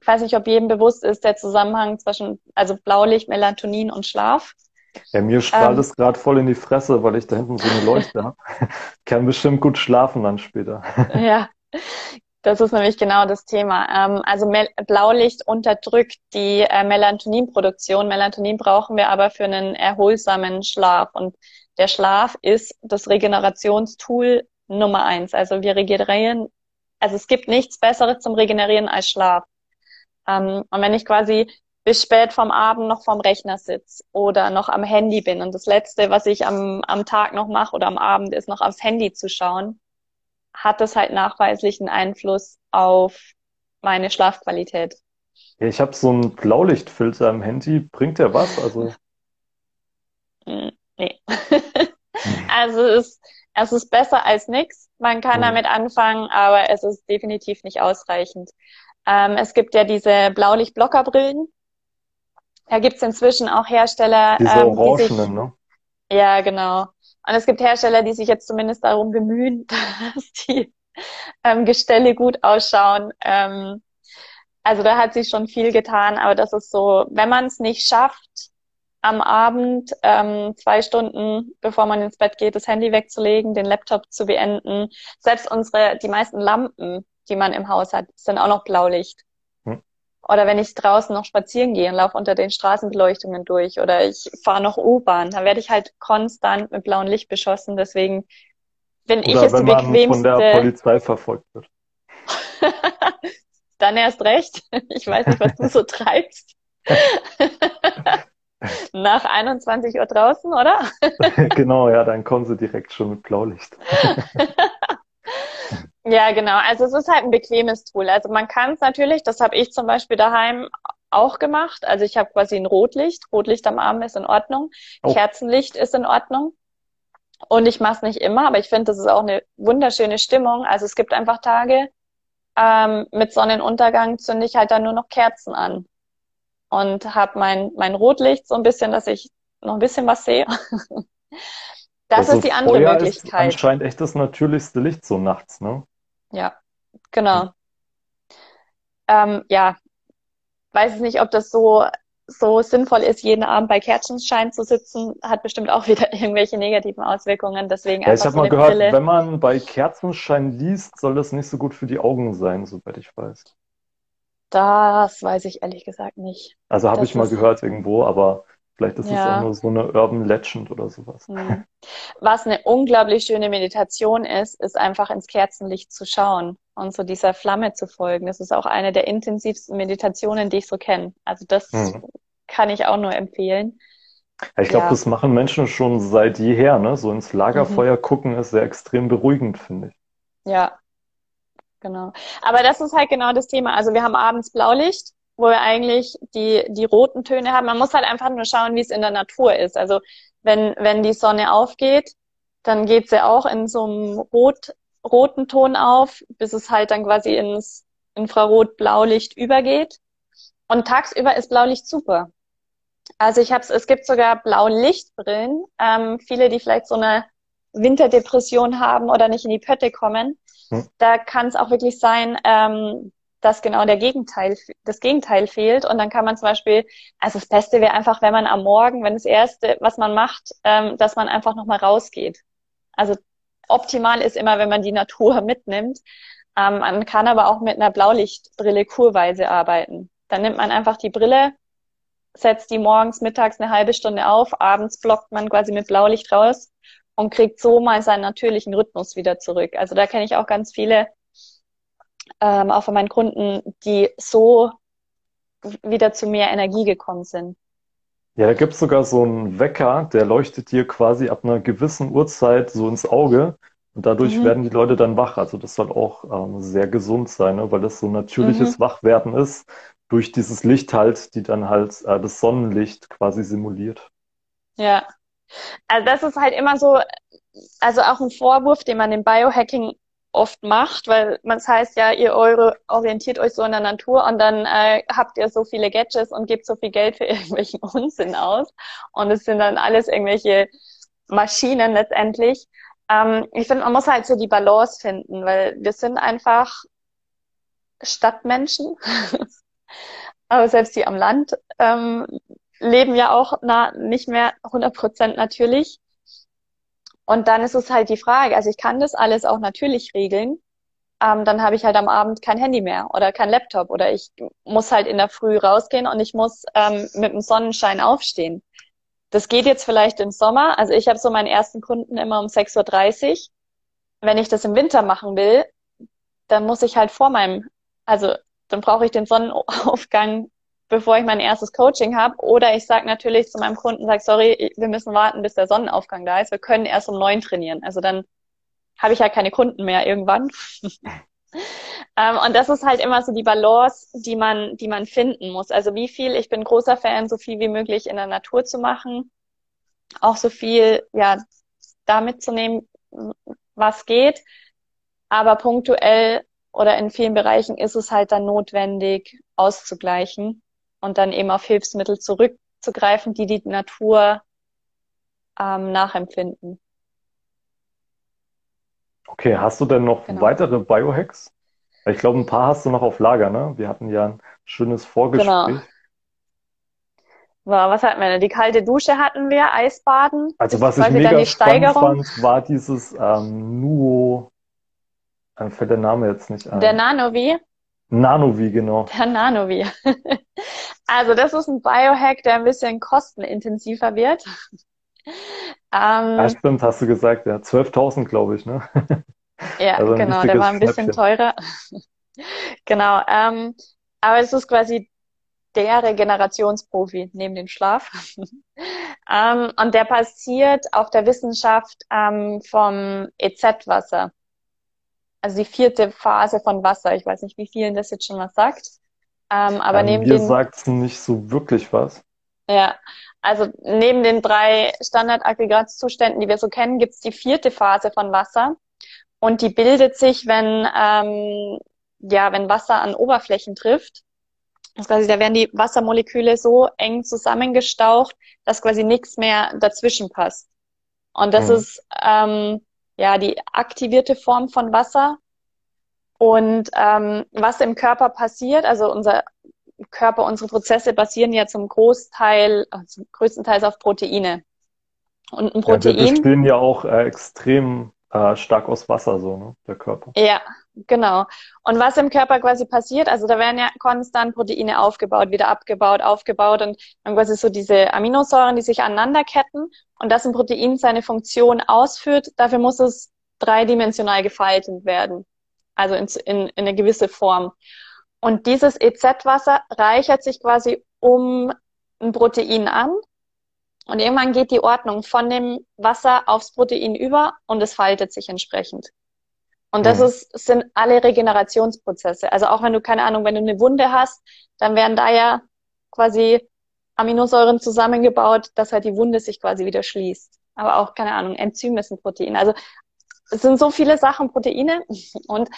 Ich weiß nicht, ob jedem bewusst ist der Zusammenhang zwischen also Blaulicht, Melatonin und Schlaf. Ja, mir strahlt ähm, es gerade voll in die Fresse, weil ich da hinten so eine Leuchte habe. Kann bestimmt gut schlafen dann später. Ja, Das ist nämlich genau das Thema. Ähm, also Blaulicht unterdrückt die äh, Melatoninproduktion. Melatonin brauchen wir aber für einen erholsamen Schlaf. Und der Schlaf ist das Regenerationstool Nummer eins. Also wir regenerieren, also es gibt nichts Besseres zum Regenerieren als Schlaf. Ähm, und wenn ich quasi bis spät vom Abend noch vorm Rechner sitze oder noch am Handy bin und das Letzte, was ich am, am Tag noch mache oder am Abend, ist noch aufs Handy zu schauen, hat das halt nachweislich einen Einfluss auf meine Schlafqualität. Ja, ich habe so einen Blaulichtfilter am Handy. Bringt der was? Also hm, nee. also es ist, es ist besser als nichts. Man kann mhm. damit anfangen, aber es ist definitiv nicht ausreichend. Ähm, es gibt ja diese Blaulichtblockerbrillen. Da gibt's inzwischen auch Hersteller. Diese ähm, Orangenen, die sich, ne? Ja, genau. Und es gibt Hersteller, die sich jetzt zumindest darum bemühen, dass die ähm, Gestelle gut ausschauen. Ähm, also da hat sich schon viel getan, aber das ist so, wenn man es nicht schafft, am Abend ähm, zwei Stunden, bevor man ins Bett geht, das Handy wegzulegen, den Laptop zu beenden. Selbst unsere, die meisten Lampen, die man im Haus hat, sind auch noch Blaulicht. Oder wenn ich draußen noch spazieren gehe und laufe unter den Straßenbeleuchtungen durch oder ich fahre noch U-Bahn, dann werde ich halt konstant mit blauem Licht beschossen. Deswegen bin ich es die bequemste. von der Polizei verfolgt wird. dann erst recht. Ich weiß nicht, was du so treibst. Nach 21 Uhr draußen, oder? genau, ja, dann kommen sie direkt schon mit Blaulicht. Ja, genau. Also es ist halt ein bequemes Tool. Also man kann es natürlich, das habe ich zum Beispiel daheim auch gemacht. Also ich habe quasi ein Rotlicht. Rotlicht am Arm ist in Ordnung. Oh. Kerzenlicht ist in Ordnung. Und ich mache es nicht immer, aber ich finde, das ist auch eine wunderschöne Stimmung. Also es gibt einfach Tage, ähm, mit Sonnenuntergang zünde ich halt dann nur noch Kerzen an. Und habe mein, mein Rotlicht so ein bisschen, dass ich noch ein bisschen was sehe. das also ist die andere Feuer Möglichkeit. Ist anscheinend echt das natürlichste Licht so nachts, ne? Ja, genau. Mhm. Ähm, ja, weiß ich nicht, ob das so so sinnvoll ist, jeden Abend bei Kerzenschein zu sitzen, hat bestimmt auch wieder irgendwelche negativen Auswirkungen. Deswegen ja, ich habe so mal gehört, Brille. wenn man bei Kerzenschein liest, soll das nicht so gut für die Augen sein, soweit ich weiß. Das weiß ich ehrlich gesagt nicht. Also habe ich mal gehört irgendwo, aber Vielleicht ist ja. es auch nur so eine Urban Legend oder sowas. Mhm. Was eine unglaublich schöne Meditation ist, ist einfach ins Kerzenlicht zu schauen und so dieser Flamme zu folgen. Das ist auch eine der intensivsten Meditationen, die ich so kenne. Also das mhm. kann ich auch nur empfehlen. Ja, ich glaube, ja. das machen Menschen schon seit jeher, ne? So ins Lagerfeuer mhm. gucken ist sehr extrem beruhigend, finde ich. Ja, genau. Aber das ist halt genau das Thema. Also wir haben abends Blaulicht wo wir eigentlich die, die roten Töne haben. Man muss halt einfach nur schauen, wie es in der Natur ist. Also wenn, wenn die Sonne aufgeht, dann geht sie auch in so einem rot, roten Ton auf, bis es halt dann quasi ins Infrarot-Blaulicht übergeht. Und tagsüber ist Blaulicht super. Also ich habe es gibt sogar Blaulichtbrillen. Ähm, viele, die vielleicht so eine Winterdepression haben oder nicht in die Pötte kommen, hm. da kann es auch wirklich sein, ähm, dass genau der Gegenteil, das Gegenteil fehlt. Und dann kann man zum Beispiel, also das Beste wäre einfach, wenn man am Morgen, wenn das Erste, was man macht, ähm, dass man einfach nochmal rausgeht. Also optimal ist immer, wenn man die Natur mitnimmt. Ähm, man kann aber auch mit einer Blaulichtbrille kurweise arbeiten. Dann nimmt man einfach die Brille, setzt die morgens, mittags eine halbe Stunde auf, abends blockt man quasi mit Blaulicht raus und kriegt so mal seinen natürlichen Rhythmus wieder zurück. Also da kenne ich auch ganz viele, ähm, auch von meinen Kunden, die so wieder zu mehr Energie gekommen sind. Ja, da gibt's sogar so einen Wecker, der leuchtet dir quasi ab einer gewissen Uhrzeit so ins Auge und dadurch mhm. werden die Leute dann wach. Also das soll auch ähm, sehr gesund sein, ne? weil das so natürliches mhm. Wachwerden ist durch dieses Licht halt, die dann halt äh, das Sonnenlicht quasi simuliert. Ja, also das ist halt immer so, also auch ein Vorwurf, den man im Biohacking oft macht, weil man das heißt ja, ihr eure orientiert euch so in der Natur und dann äh, habt ihr so viele Gadgets und gebt so viel Geld für irgendwelchen Unsinn aus und es sind dann alles irgendwelche Maschinen letztendlich. Ähm, ich finde, man muss halt so die Balance finden, weil wir sind einfach Stadtmenschen, aber selbst die am Land ähm, leben ja auch na, nicht mehr 100 Prozent natürlich. Und dann ist es halt die Frage, also ich kann das alles auch natürlich regeln, ähm, dann habe ich halt am Abend kein Handy mehr oder kein Laptop oder ich muss halt in der Früh rausgehen und ich muss ähm, mit dem Sonnenschein aufstehen. Das geht jetzt vielleicht im Sommer. Also ich habe so meinen ersten Kunden immer um 6.30 Uhr. Wenn ich das im Winter machen will, dann muss ich halt vor meinem, also dann brauche ich den Sonnenaufgang, bevor ich mein erstes Coaching habe. Oder ich sage natürlich zu meinem Kunden, sag, sorry, wir müssen warten, bis der Sonnenaufgang da ist. Wir können erst um neun trainieren. Also dann habe ich halt keine Kunden mehr irgendwann. ähm, und das ist halt immer so die Balance, die man, die man finden muss. Also wie viel, ich bin großer Fan, so viel wie möglich in der Natur zu machen. Auch so viel, ja, da mitzunehmen, was geht. Aber punktuell oder in vielen Bereichen ist es halt dann notwendig, auszugleichen und dann eben auf Hilfsmittel zurückzugreifen, die die Natur ähm, nachempfinden. Okay, hast du denn noch genau. weitere Biohacks? Ich glaube, ein paar hast du noch auf Lager, ne? Wir hatten ja ein schönes Vorgespräch. Genau. So, was hatten wir denn? Die kalte Dusche hatten wir, Eisbaden. Also was ich mega spannend fand, war dieses ähm, Nuo, Dann äh, fällt der Name jetzt nicht ein. Der Nanovi? Nanovi, genau. Der Nanovi. also das ist ein Biohack, der ein bisschen kostenintensiver wird. Ähm, ja, stimmt, hast du gesagt, ja. 12.000, glaube ich, ne? ja, also genau, der war ein bisschen teurer. genau, ähm, aber es ist quasi der Regenerationsprofi neben dem Schlaf. ähm, und der basiert auf der Wissenschaft ähm, vom EZ-Wasser. Also die vierte Phase von Wasser. Ich weiß nicht, wie vielen das jetzt schon was sagt. Ähm, aber ähm, neben mir sagt es nicht so wirklich was. Ja, also neben den drei Standardaggregatzuständen, die wir so kennen, gibt es die vierte Phase von Wasser. Und die bildet sich, wenn, ähm, ja, wenn Wasser an Oberflächen trifft. Das quasi, da werden die Wassermoleküle so eng zusammengestaucht, dass quasi nichts mehr dazwischen passt. Und das mhm. ist ähm, ja die aktivierte Form von Wasser. Und ähm, was im Körper passiert, also unser Körper, unsere Prozesse basieren ja zum Großteil, äh, zum größten Teil auf Proteine. Und ein Protein. Ja, wir bestehen ja auch äh, extrem äh, stark aus Wasser, so, ne, der Körper. Ja, genau. Und was im Körper quasi passiert, also da werden ja konstant Proteine aufgebaut, wieder abgebaut, aufgebaut und dann quasi so diese Aminosäuren, die sich aneinanderketten und dass ein Protein seine Funktion ausführt, dafür muss es dreidimensional gefaltet werden. Also in, in, in eine gewisse Form. Und dieses EZ-Wasser reichert sich quasi um ein Protein an. Und irgendwann geht die Ordnung von dem Wasser aufs Protein über und es faltet sich entsprechend. Und das mhm. ist, sind alle Regenerationsprozesse. Also auch wenn du, keine Ahnung, wenn du eine Wunde hast, dann werden da ja quasi Aminosäuren zusammengebaut, dass halt die Wunde sich quasi wieder schließt. Aber auch, keine Ahnung, Enzyme sind Proteine. Also es sind so viele Sachen Proteine und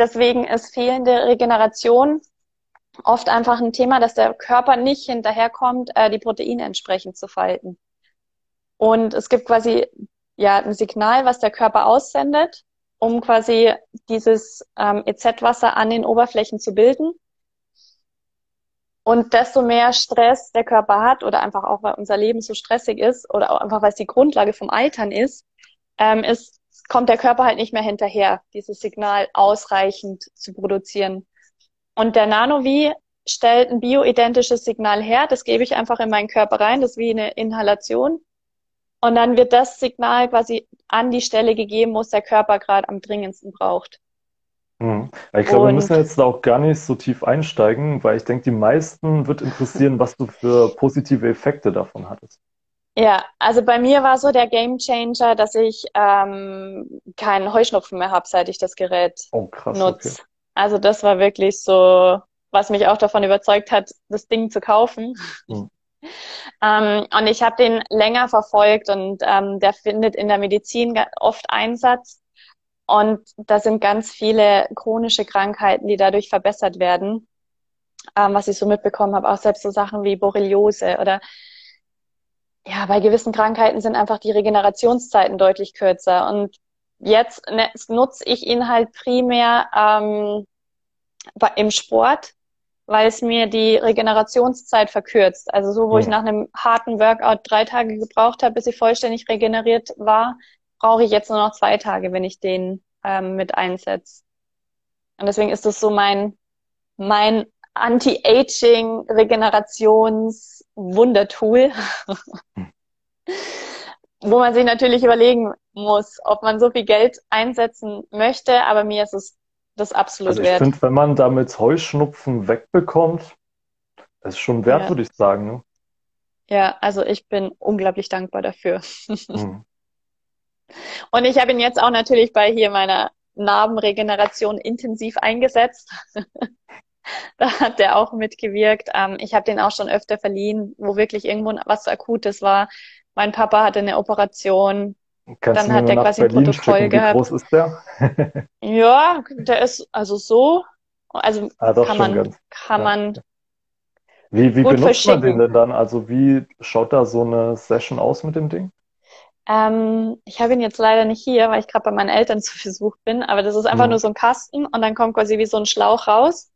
Deswegen ist fehlende Regeneration oft einfach ein Thema, dass der Körper nicht hinterherkommt, äh, die Proteine entsprechend zu falten. Und es gibt quasi ja ein Signal, was der Körper aussendet, um quasi dieses ähm, EZ-Wasser an den Oberflächen zu bilden. Und desto mehr Stress der Körper hat oder einfach auch, weil unser Leben so stressig ist oder auch einfach, weil es die Grundlage vom Altern ist, ähm, ist kommt der Körper halt nicht mehr hinterher, dieses Signal ausreichend zu produzieren. Und der Nanovi stellt ein bioidentisches Signal her, das gebe ich einfach in meinen Körper rein, das ist wie eine Inhalation. Und dann wird das Signal quasi an die Stelle gegeben, wo es der Körper gerade am dringendsten braucht. Mhm. Ich glaube, wir müssen jetzt da auch gar nicht so tief einsteigen, weil ich denke, die meisten wird interessieren, was du für positive Effekte davon hattest. Ja, also bei mir war so der Game Changer, dass ich ähm, keinen Heuschnupfen mehr habe, seit ich das Gerät oh, krass, nutze. Okay. Also das war wirklich so, was mich auch davon überzeugt hat, das Ding zu kaufen. Hm. ähm, und ich habe den länger verfolgt und ähm, der findet in der Medizin oft Einsatz. Und da sind ganz viele chronische Krankheiten, die dadurch verbessert werden. Ähm, was ich so mitbekommen habe, auch selbst so Sachen wie Borreliose oder ja, bei gewissen Krankheiten sind einfach die Regenerationszeiten deutlich kürzer. Und jetzt ne, nutze ich ihn halt primär ähm, im Sport, weil es mir die Regenerationszeit verkürzt. Also so, wo ja. ich nach einem harten Workout drei Tage gebraucht habe, bis ich vollständig regeneriert war, brauche ich jetzt nur noch zwei Tage, wenn ich den ähm, mit einsetze. Und deswegen ist das so mein, mein Anti-Aging, Regenerations, Wundertool. Wo man sich natürlich überlegen muss, ob man so viel Geld einsetzen möchte, aber mir ist es das absolut also ich wert. finde, wenn man damit Heuschnupfen wegbekommt, ist schon wert, Ja. würde ich sagen. Ne? Ja, also ich bin unglaublich dankbar dafür. Hm. Und ich habe ihn jetzt auch natürlich bei hier meiner Narbenregeneration intensiv eingesetzt. Da hat der auch mitgewirkt. Ähm, ich habe den auch schon öfter verliehen, wo wirklich irgendwo was Akutes war. Mein Papa hatte eine Operation. Kannst Dann hat nach quasi ein Berlin Protokoll schicken, wie gehabt. groß ist der? Ja, der ist also so. Also Ah, kann man, ganz. kann ja. man, Wie, wie benutzt man den denn dann? Also wie schaut da so eine Session aus mit dem Ding? ähm, ich habe ihn jetzt leider nicht hier, weil ich gerade bei meinen Eltern zu Besuch bin, aber das ist einfach Mhm. nur so ein Kasten und dann kommt quasi wie so ein Schlauch raus.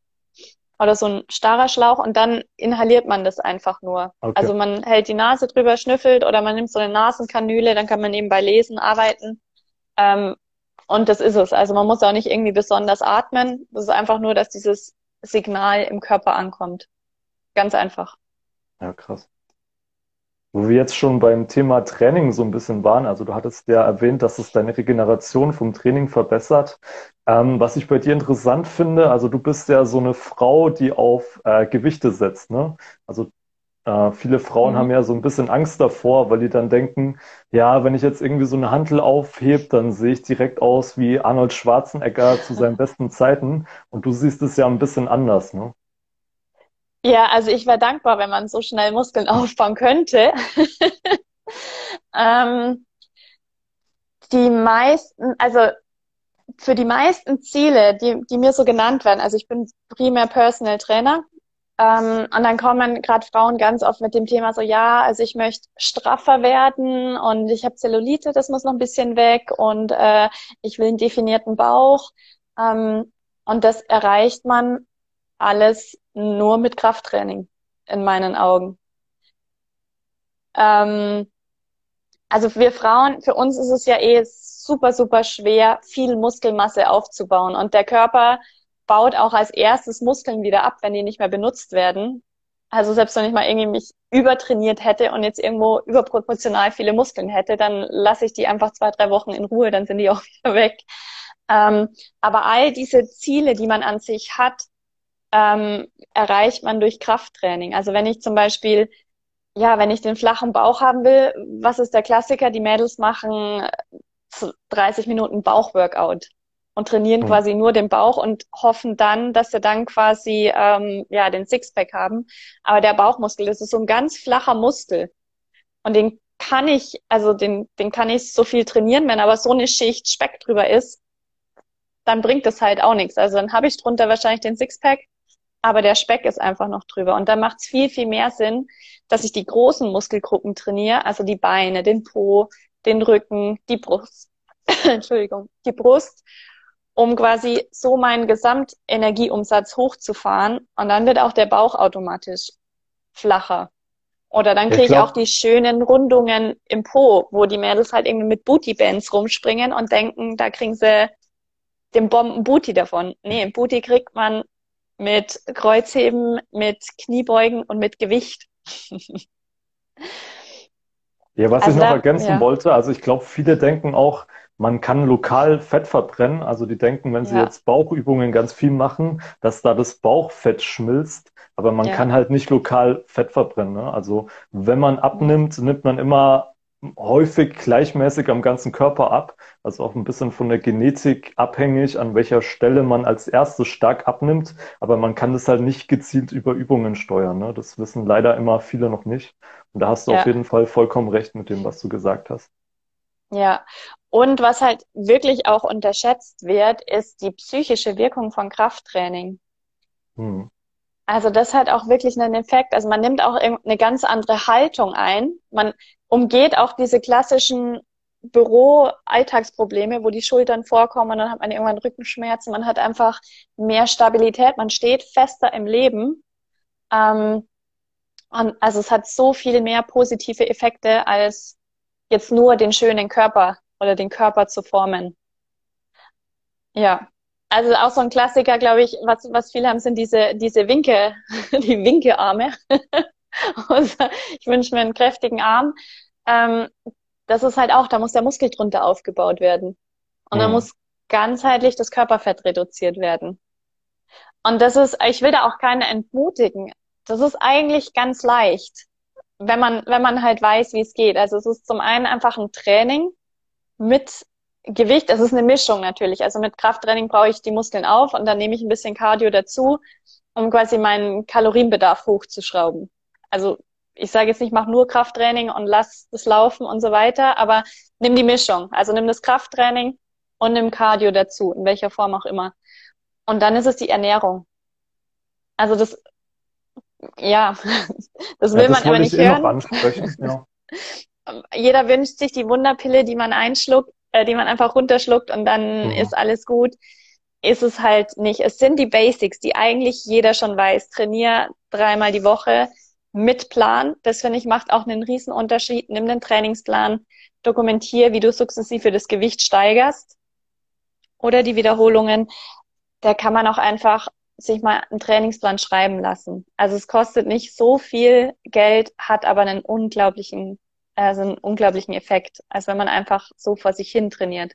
Oder so ein starrer Schlauch und dann inhaliert man das einfach nur. Okay. Also man hält die Nase drüber, schnüffelt oder man nimmt so eine Nasenkanüle, dann kann man nebenbei lesen, arbeiten. Ähm, und das ist es. Also man muss auch nicht irgendwie besonders atmen. Das ist einfach nur, dass dieses Signal im Körper ankommt. Ganz einfach. Ja, krass. Wo wir jetzt schon beim Thema Training so ein bisschen waren, also du hattest ja erwähnt, dass es deine Regeneration vom Training verbessert. Ähm, was ich bei dir interessant finde, also du bist ja so eine Frau, die auf äh, Gewichte setzt, ne? Also äh, viele Frauen Mhm. haben ja so ein bisschen Angst davor, weil die dann denken, ja, wenn ich jetzt irgendwie so eine Hantel aufhebe, dann sehe ich direkt aus wie Arnold Schwarzenegger zu seinen besten Zeiten. Und du siehst es ja ein bisschen anders, ne? Ja, also ich wäre dankbar, wenn man so schnell Muskeln aufbauen könnte. ähm, die meisten, also für die meisten Ziele, die, die mir so genannt werden, also ich bin primär Personal Trainer, ähm, und dann kommen gerade Frauen ganz oft mit dem Thema so, ja, also ich möchte straffer werden und ich habe Zellulite, das muss noch ein bisschen weg und äh, ich will einen definierten Bauch. Ähm, und das erreicht man alles nur mit Krafttraining in meinen Augen. Ähm, also wir Frauen, für uns ist es ja eh super, super schwer, viel Muskelmasse aufzubauen. Und der Körper baut auch als erstes Muskeln wieder ab, wenn die nicht mehr benutzt werden. Also selbst wenn ich mal irgendwie mich übertrainiert hätte und jetzt irgendwo überproportional viele Muskeln hätte, dann lasse ich die einfach zwei, drei Wochen in Ruhe, dann sind die auch wieder weg. Ähm, aber all diese Ziele, die man an sich hat, ähm, erreicht man durch Krafttraining. Also wenn ich zum Beispiel, ja, wenn ich den flachen Bauch haben will, was ist der Klassiker? Die Mädels machen 30 Minuten Bauchworkout und trainieren Mhm. quasi nur den Bauch und hoffen dann, dass sie dann quasi ähm, ja den Sixpack haben. Aber der Bauchmuskel, das ist so ein ganz flacher Muskel und den kann ich, also den, den kann ich so viel trainieren, wenn aber so eine Schicht Speck drüber ist, dann bringt das halt auch nichts. Also dann habe ich drunter wahrscheinlich den Sixpack, aber der Speck ist einfach noch drüber. Und da macht es viel, viel mehr Sinn, dass ich die großen Muskelgruppen trainiere, also die Beine, den Po, den Rücken, die Brust, Entschuldigung, die Brust, um quasi so meinen Gesamtenergieumsatz hochzufahren. Und dann wird auch der Bauch automatisch flacher. Oder dann kriege ich auch die schönen Rundungen im Po, wo die Mädels halt irgendwie mit Booty-Bands rumspringen und denken, da kriegen sie den Bomben-Booty davon. Nee, Booty kriegt man mit Kreuzheben, mit Kniebeugen und mit Gewicht. Ja, was ich Also noch da- ergänzen ja. wollte, also ich glaube, viele denken auch, man kann lokal Fett verbrennen. Also die denken, wenn sie Ja. jetzt Bauchübungen ganz viel machen, dass da das Bauchfett schmilzt. Aber man Ja. kann halt nicht lokal Fett verbrennen. Ne? Also wenn man abnimmt, nimmt man immer häufig gleichmäßig am ganzen Körper ab. Also auch ein bisschen von der Genetik abhängig, an welcher Stelle man als erstes stark abnimmt. Aber man kann das halt nicht gezielt über Übungen steuern. Ne? Das wissen leider immer viele noch nicht. Und da hast du Ja. auf jeden Fall vollkommen recht mit dem, was du gesagt hast. Ja. Und was halt wirklich auch unterschätzt wird, ist die psychische Wirkung von Krafttraining. Hm. Also das hat auch wirklich einen Effekt. Also man nimmt auch eine ganz andere Haltung ein. Man umgeht auch diese klassischen Büro-Alltagsprobleme, wo die Schultern vorkommen und dann hat man irgendwann Rückenschmerzen. Man hat einfach mehr Stabilität. Man steht fester im Leben. Ähm, also es hat so viel mehr positive Effekte, als jetzt nur den schönen Körper oder den Körper zu formen. Ja, Also auch so ein Klassiker, glaube ich, was, was viele haben, sind diese, diese Winke, die Winkearme. also ich wünsche mir einen kräftigen Arm. Ähm, das ist halt auch, da muss der Muskel drunter aufgebaut werden. Und mhm. da muss ganzheitlich das Körperfett reduziert werden. Und das ist, ich will da auch keine entmutigen. Das ist eigentlich ganz leicht, wenn man, wenn man halt weiß, wie es geht. Also es ist zum einen einfach ein Training mit Gewicht. Es ist eine Mischung natürlich. Also mit Krafttraining brauche ich die Muskeln auf und dann nehme ich ein bisschen Cardio dazu, um quasi meinen Kalorienbedarf hochzuschrauben. Also ich sage jetzt nicht, mach nur Krafttraining und lass das laufen und so weiter, aber nimm die Mischung. Also nimm das Krafttraining und nimm Cardio dazu, in welcher Form auch immer. Und dann ist es die Ernährung. Also das, ja, das will ja, das man aber nicht eh hören. Ja. Jeder wünscht sich die Wunderpille, die man einschluckt, äh, die man einfach runterschluckt und dann mhm. ist alles gut. Ist es halt nicht. Es sind die Basics, die eigentlich jeder schon weiß. Trainier dreimal die Woche mit Plan. Das finde ich macht auch einen riesen Unterschied. Nimm den Trainingsplan, dokumentier, wie du sukzessive das Gewicht steigerst oder die Wiederholungen. Da kann man auch einfach sich mal einen Trainingsplan schreiben lassen. Also es kostet nicht so viel Geld, hat aber einen unglaublichen, also einen unglaublichen Effekt, als wenn man einfach so vor sich hin trainiert.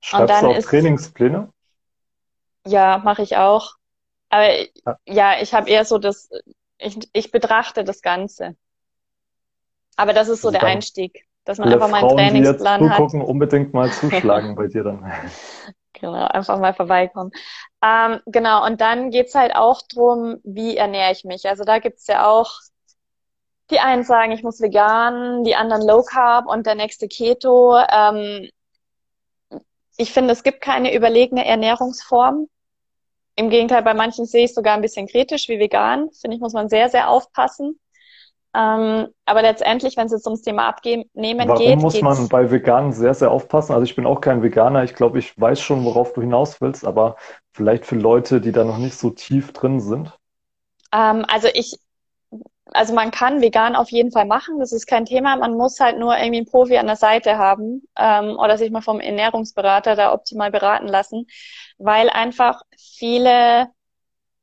Schreibst du auch ist, Trainingspläne? Ja, mache ich auch. Aber ja, ja ich habe eher so das, ich, ich betrachte das Ganze. Aber das ist so also der Einstieg, dass man einfach mal einen Trainingsplan die jetzt zugucken, hat. unbedingt mal zuschlagen bei dir dann. Genau, einfach mal vorbeikommen. Ähm, genau, und dann geht's halt auch drum, wie ernähre ich mich. Also da gibt's ja auch, die einen sagen, ich muss vegan, die anderen Low Carb und der nächste Keto. Ähm, ich finde, es gibt keine überlegene Ernährungsform. Im Gegenteil, bei manchen sehe ich sogar ein bisschen kritisch wie vegan. Finde ich, muss man sehr, sehr aufpassen. Ähm, aber letztendlich, wenn es jetzt ums Thema Abnehmen Warum geht. Warum muss man bei Veganen sehr, sehr aufpassen? Also ich bin auch kein Veganer. Ich glaube, ich weiß schon, worauf du hinaus willst, aber vielleicht für Leute, die da noch nicht so tief drin sind. Ähm, also ich, also man kann vegan auf jeden Fall machen, das ist kein Thema. Man muss halt nur irgendwie einen Profi an der Seite haben ähm, oder sich mal vom Ernährungsberater da optimal beraten lassen, weil einfach viele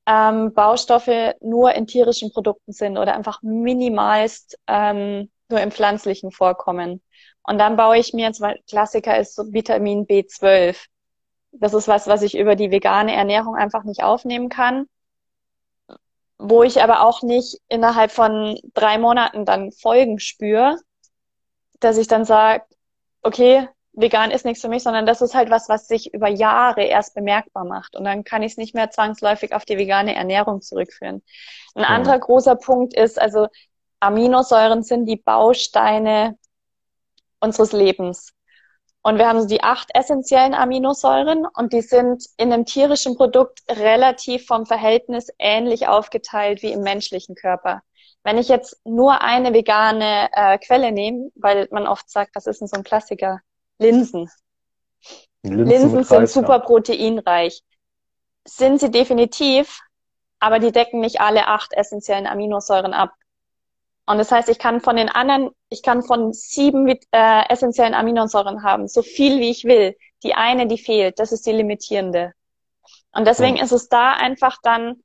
ähm, Baustoffe nur in tierischen Produkten sind oder einfach minimalst ähm, nur im pflanzlichen vorkommen. Und dann baue ich mir, zum Klassiker ist so Vitamin B12. Das ist was, was ich über die vegane Ernährung einfach nicht aufnehmen kann. Wo ich aber auch nicht innerhalb von drei Monaten dann Folgen spüre, dass ich dann sage, okay, vegan ist nichts für mich, sondern das ist halt was, was sich über Jahre erst bemerkbar macht. Und dann kann ich es nicht mehr zwangsläufig auf die vegane Ernährung zurückführen. Ein ja. anderer großer Punkt ist, also Aminosäuren sind die Bausteine unseres Lebens. Und wir haben so die acht essentiellen Aminosäuren und die sind in einem tierischen Produkt relativ vom Verhältnis ähnlich aufgeteilt wie im menschlichen Körper. Wenn ich jetzt nur eine vegane äh, Quelle nehme, weil man oft sagt, das ist so ein Klassiker, Linsen. Linsen, Linsen sind super proteinreich. Sind sie definitiv, aber die decken nicht alle acht essentiellen Aminosäuren ab. Und das heißt, ich kann von den anderen, ich kann von sieben äh, essentiellen Aminosäuren haben, so viel wie ich will. Die eine, die fehlt, das ist die limitierende. Und deswegen ja. ist es da einfach dann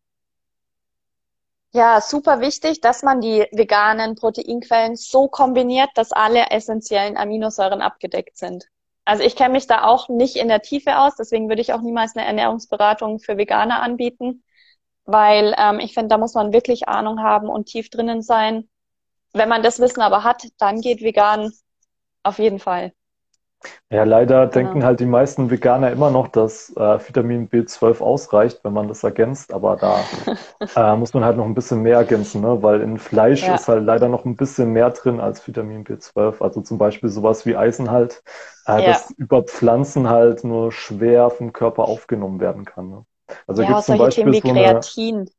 ja super wichtig, dass man die veganen Proteinquellen so kombiniert, dass alle essentiellen Aminosäuren abgedeckt sind. Also ich kenne mich da auch nicht in der Tiefe aus, deswegen würde ich auch niemals eine Ernährungsberatung für Veganer anbieten, weil ähm, ich finde, da muss man wirklich Ahnung haben und tief drinnen sein. Wenn man das Wissen aber hat, dann geht vegan auf jeden Fall. Ja, leider genau. denken halt die meisten Veganer immer noch, dass äh, Vitamin B12 ausreicht, wenn man das ergänzt, aber da äh, muss man halt noch ein bisschen mehr ergänzen, ne? weil in Fleisch ja. ist halt leider noch ein bisschen mehr drin als Vitamin B12. Also zum Beispiel sowas wie Eisen halt, äh, ja. das über Pflanzen halt nur schwer vom Körper aufgenommen werden kann. Ne? Also ja, gibt zum Beispiel Themen wie so Kreatin.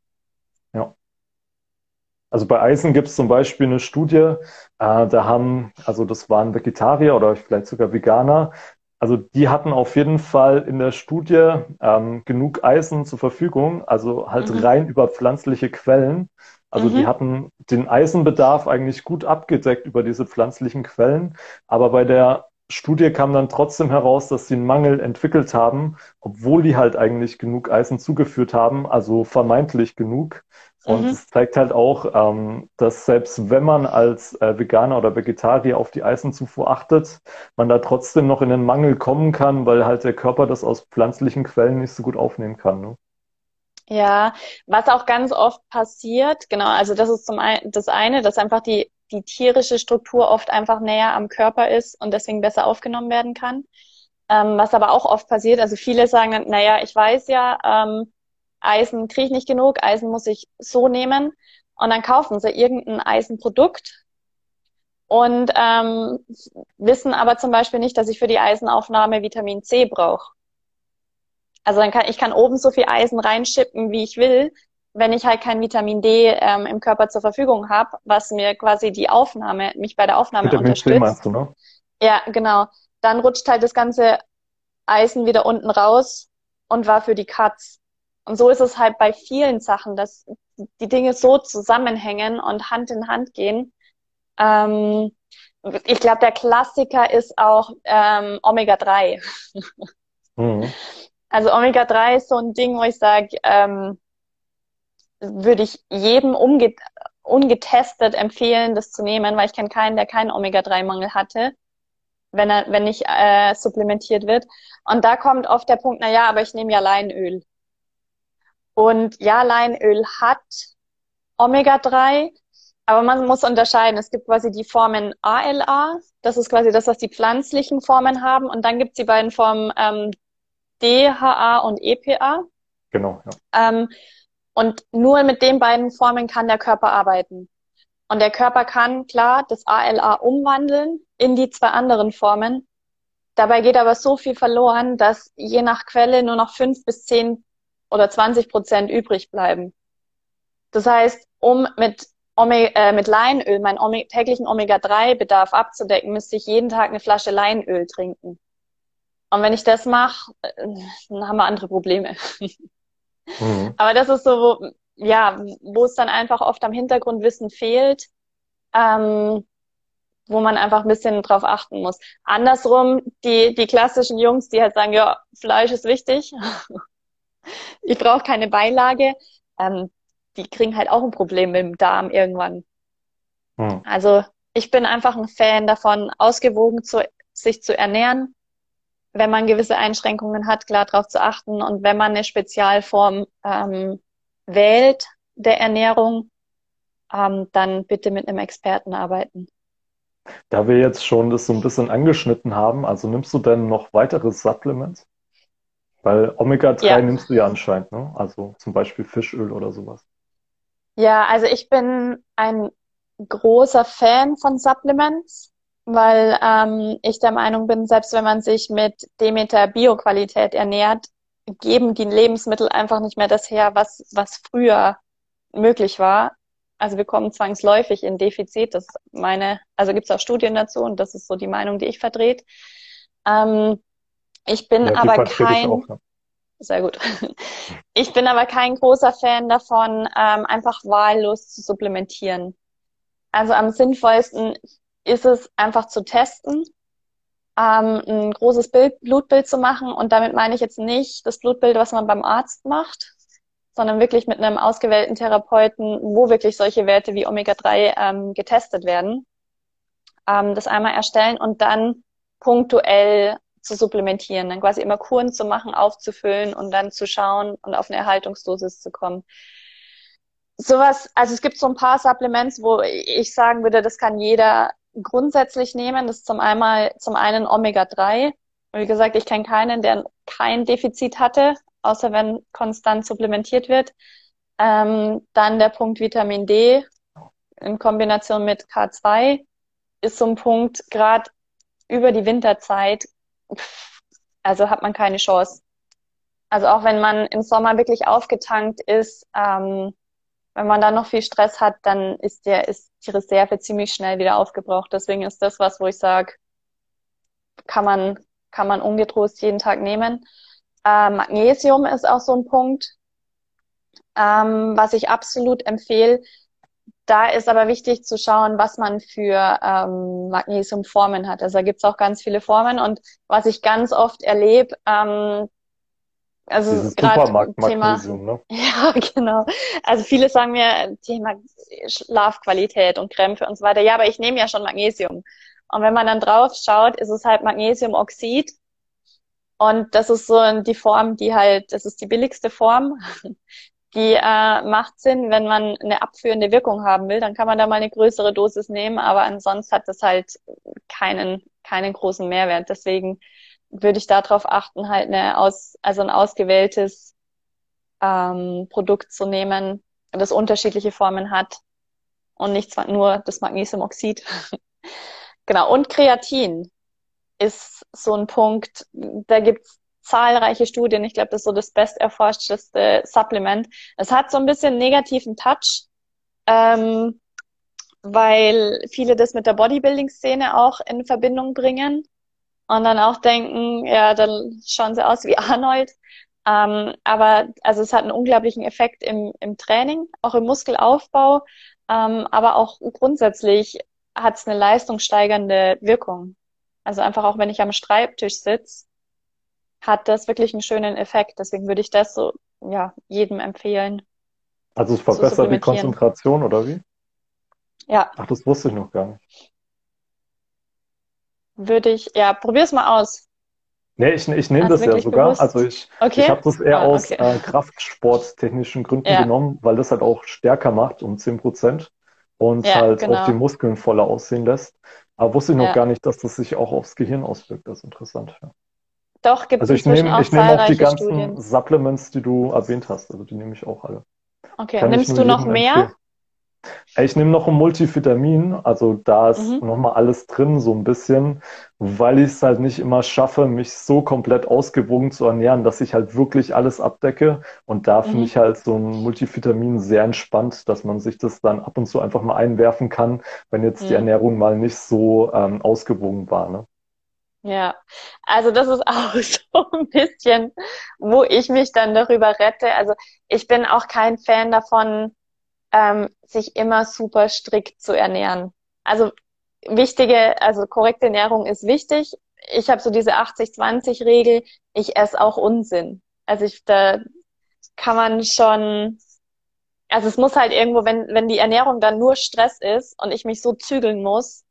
Also bei Eisen gibt es zum Beispiel eine Studie, äh, da haben, also das waren Vegetarier oder vielleicht sogar Veganer, also die hatten auf jeden Fall in der Studie ähm, genug Eisen zur Verfügung, also halt mhm. rein über pflanzliche Quellen. Also mhm. die hatten den Eisenbedarf eigentlich gut abgedeckt über diese pflanzlichen Quellen, aber bei der Studie kam dann trotzdem heraus, dass sie einen Mangel entwickelt haben, obwohl die halt eigentlich genug Eisen zugeführt haben, also vermeintlich genug. Und es mhm. zeigt halt auch, ähm, dass selbst wenn man als äh, Veganer oder Vegetarier auf die Eisenzufuhr achtet, man da trotzdem noch in den Mangel kommen kann, weil halt der Körper das aus pflanzlichen Quellen nicht so gut aufnehmen kann. Ne? Ja, was auch ganz oft passiert, genau, also das ist zum einen das eine, dass einfach die, die tierische Struktur oft einfach näher am Körper ist und deswegen besser aufgenommen werden kann. Ähm, was aber auch oft passiert, also viele sagen dann, naja, ich weiß ja, ähm, Eisen kriege ich nicht genug, Eisen muss ich so nehmen. Und dann kaufen sie irgendein Eisenprodukt und ähm, wissen aber zum Beispiel nicht, dass ich für die Eisenaufnahme Vitamin C brauche. Also dann kann ich kann oben so viel Eisen reinschippen, wie ich will, wenn ich halt kein Vitamin D ähm, im Körper zur Verfügung habe, was mir quasi die Aufnahme, mich bei der Aufnahme Vitamin unterstützt. C meinst du, ne? Ja, genau. Dann rutscht halt das ganze Eisen wieder unten raus und war für die Katz. Und so ist es halt bei vielen Sachen, dass die Dinge so zusammenhängen und Hand in Hand gehen. Ähm, ich glaube, der Klassiker ist auch ähm, Omega-3. Mhm. Also Omega-3 ist so ein Ding, wo ich sage, ähm, würde ich jedem umge ungetestet empfehlen, das zu nehmen, weil ich kenne keinen, der keinen Omega-3-Mangel hatte, wenn er, wenn nicht äh, supplementiert wird. Und da kommt oft der Punkt, na ja, aber ich nehme ja Leinöl. Und ja, Leinöl hat Omega-3, aber man muss unterscheiden. Es gibt quasi die Formen ALA, das ist quasi das, was die pflanzlichen Formen haben. Und dann gibt es die beiden Formen ähm, DHA und EPA. Genau, ja. Ähm, und nur mit den beiden Formen kann der Körper arbeiten. Und der Körper kann klar das ALA umwandeln in die zwei anderen Formen. Dabei geht aber so viel verloren, dass je nach Quelle nur noch fünf bis zehn oder 20 Prozent übrig bleiben. Das heißt, um mit, Ome äh, mit Leinöl meinen Ome täglichen Omega-3-Bedarf abzudecken, müsste ich jeden Tag eine Flasche Leinöl trinken. Und wenn ich das mache, äh, dann haben wir andere Probleme. Mhm. Aber das ist so, wo, ja, wo es dann einfach oft am Hintergrundwissen fehlt, ähm, wo man einfach ein bisschen drauf achten muss. Andersrum, die, die klassischen Jungs, die halt sagen, ja, Fleisch ist wichtig, ich brauche keine Beilage, ähm, die kriegen halt auch ein Problem mit dem Darm irgendwann. Mhm. Also ich bin einfach ein Fan davon, ausgewogen zu, sich zu ernähren, wenn man gewisse Einschränkungen hat, klar darauf zu achten und wenn man eine Spezialform ähm, wählt der Ernährung, ähm, dann bitte mit einem Experten arbeiten. Da wir jetzt schon das so ein bisschen angeschnitten haben, also nimmst du denn noch weitere Supplements? Weil Omega-3 ja. nimmst du ja anscheinend, ne? Also zum Beispiel Fischöl oder sowas. Ja, also ich bin ein großer Fan von Supplements weil ähm, ich der Meinung bin, selbst wenn man sich mit Demeter Bioqualität ernährt, geben die Lebensmittel einfach nicht mehr das her, was, was früher möglich war. Also wir kommen zwangsläufig in Defizit. Das meine, also gibt es auch Studien dazu und das ist so die Meinung, die ich vertrete. Ähm, ich bin ja, aber kein. Auch, ja. Sehr gut. Ich bin aber kein großer Fan davon, ähm, einfach wahllos zu supplementieren. Also am sinnvollsten ist es einfach zu testen, ähm, ein großes Bild, Blutbild zu machen. Und damit meine ich jetzt nicht das Blutbild, was man beim Arzt macht, sondern wirklich mit einem ausgewählten Therapeuten, wo wirklich solche Werte wie Omega-3 ähm, getestet werden. Ähm, das einmal erstellen und dann punktuell zu supplementieren, dann quasi immer Kuren zu machen, aufzufüllen und dann zu schauen und auf eine Erhaltungsdosis zu kommen sowas, also es gibt so ein paar Supplements, wo ich sagen würde, das kann jeder grundsätzlich nehmen. Das ist zum, einmal, zum einen Omega-3. Wie gesagt, ich kenne keinen, der kein Defizit hatte, außer wenn konstant supplementiert wird. Ähm, dann der Punkt Vitamin D in Kombination mit K2 ist so ein Punkt, gerade über die Winterzeit, also hat man keine Chance. Also auch wenn man im Sommer wirklich aufgetankt ist, ähm, wenn man da noch viel Stress hat, dann ist der, ist die Reserve ziemlich schnell wieder aufgebraucht. Deswegen ist das was, wo ich sage, kann man, kann man ungetrost jeden Tag nehmen. Äh, Magnesium ist auch so ein Punkt, ähm, was ich absolut empfehle. Da ist aber wichtig zu schauen, was man für ähm, Magnesiumformen hat. Also da gibt's auch ganz viele Formen und was ich ganz oft erlebe, ähm, also gerade Thema, ne? ja genau. Also viele sagen mir Thema Schlafqualität und Krämpfe und so weiter. Ja, aber ich nehme ja schon Magnesium. Und wenn man dann drauf schaut, ist es halt Magnesiumoxid. Und das ist so die Form, die halt, das ist die billigste Form. Die äh, macht Sinn, wenn man eine abführende Wirkung haben will, dann kann man da mal eine größere Dosis nehmen, aber ansonsten hat das halt keinen, keinen großen Mehrwert. Deswegen würde ich darauf achten, halt eine aus, also ein ausgewähltes ähm, Produkt zu nehmen, das unterschiedliche Formen hat und nicht nur das Magnesiumoxid. genau. Und Kreatin ist so ein Punkt, da gibt's zahlreiche Studien. Ich glaube, das ist so das besterforschteste Supplement. Es hat so ein bisschen negativen Touch, ähm, weil viele das mit der Bodybuilding-Szene auch in Verbindung bringen und dann auch denken, ja, dann schauen sie aus wie Arnold. Ähm, aber also es hat einen unglaublichen Effekt im, im Training, auch im Muskelaufbau, ähm, aber auch grundsätzlich hat es eine leistungssteigernde Wirkung. Also einfach auch, wenn ich am Schreibtisch sitze, hat das wirklich einen schönen Effekt. Deswegen würde ich das so ja jedem empfehlen. Also es verbessert die Konzentration oder wie? Ja. Ach, das wusste ich noch gar nicht würde ich, ja, probier's mal aus. Nee, ich, ich nehme das ja sogar. Bewusst? Also ich, okay. ich habe das eher ah, aus okay. äh, kraftsporttechnischen Gründen ja. genommen, weil das halt auch stärker macht um 10 Prozent und ja, halt genau. auch die Muskeln voller aussehen lässt. Aber wusste ich noch ja. gar nicht, dass das sich auch aufs Gehirn auswirkt. Das ist interessant. Ja. Doch, gibt es Also ich nehme ich nehme auch die ganzen Studien. Supplements, die du erwähnt hast. Also die nehme ich auch alle. Okay, Kann nimmst du noch mehr? Empfehlen. Ich nehme noch ein Multivitamin, also da ist mhm. nochmal alles drin, so ein bisschen, weil ich es halt nicht immer schaffe, mich so komplett ausgewogen zu ernähren, dass ich halt wirklich alles abdecke. Und da mhm. finde ich halt so ein Multivitamin sehr entspannt, dass man sich das dann ab und zu einfach mal einwerfen kann, wenn jetzt mhm. die Ernährung mal nicht so ähm, ausgewogen war. Ne? Ja, also das ist auch so ein bisschen, wo ich mich dann darüber rette. Also ich bin auch kein Fan davon, ähm, sich immer super strikt zu ernähren. Also wichtige, also korrekte Ernährung ist wichtig. Ich habe so diese 80-20-Regel, ich esse auch Unsinn. Also ich, da kann man schon, also es muss halt irgendwo, wenn, wenn die Ernährung dann nur Stress ist und ich mich so zügeln muss,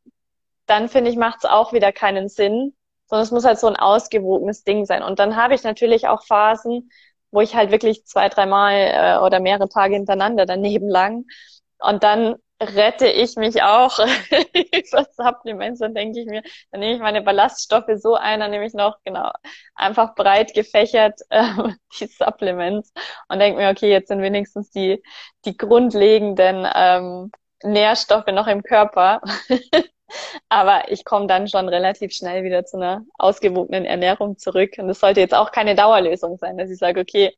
dann finde ich, macht es auch wieder keinen Sinn, sondern es muss halt so ein ausgewogenes Ding sein. Und dann habe ich natürlich auch Phasen, wo ich halt wirklich zwei, dreimal äh, oder mehrere Tage hintereinander daneben lang. Und dann rette ich mich auch über Supplements und denke ich mir, dann nehme ich meine Ballaststoffe so ein, dann nehme ich noch, genau, einfach breit gefächert äh, die Supplements und denke mir, okay, jetzt sind wenigstens die, die grundlegenden ähm, Nährstoffe noch im Körper. Aber ich komme dann schon relativ schnell wieder zu einer ausgewogenen Ernährung zurück. Und das sollte jetzt auch keine Dauerlösung sein, dass ich sage, okay,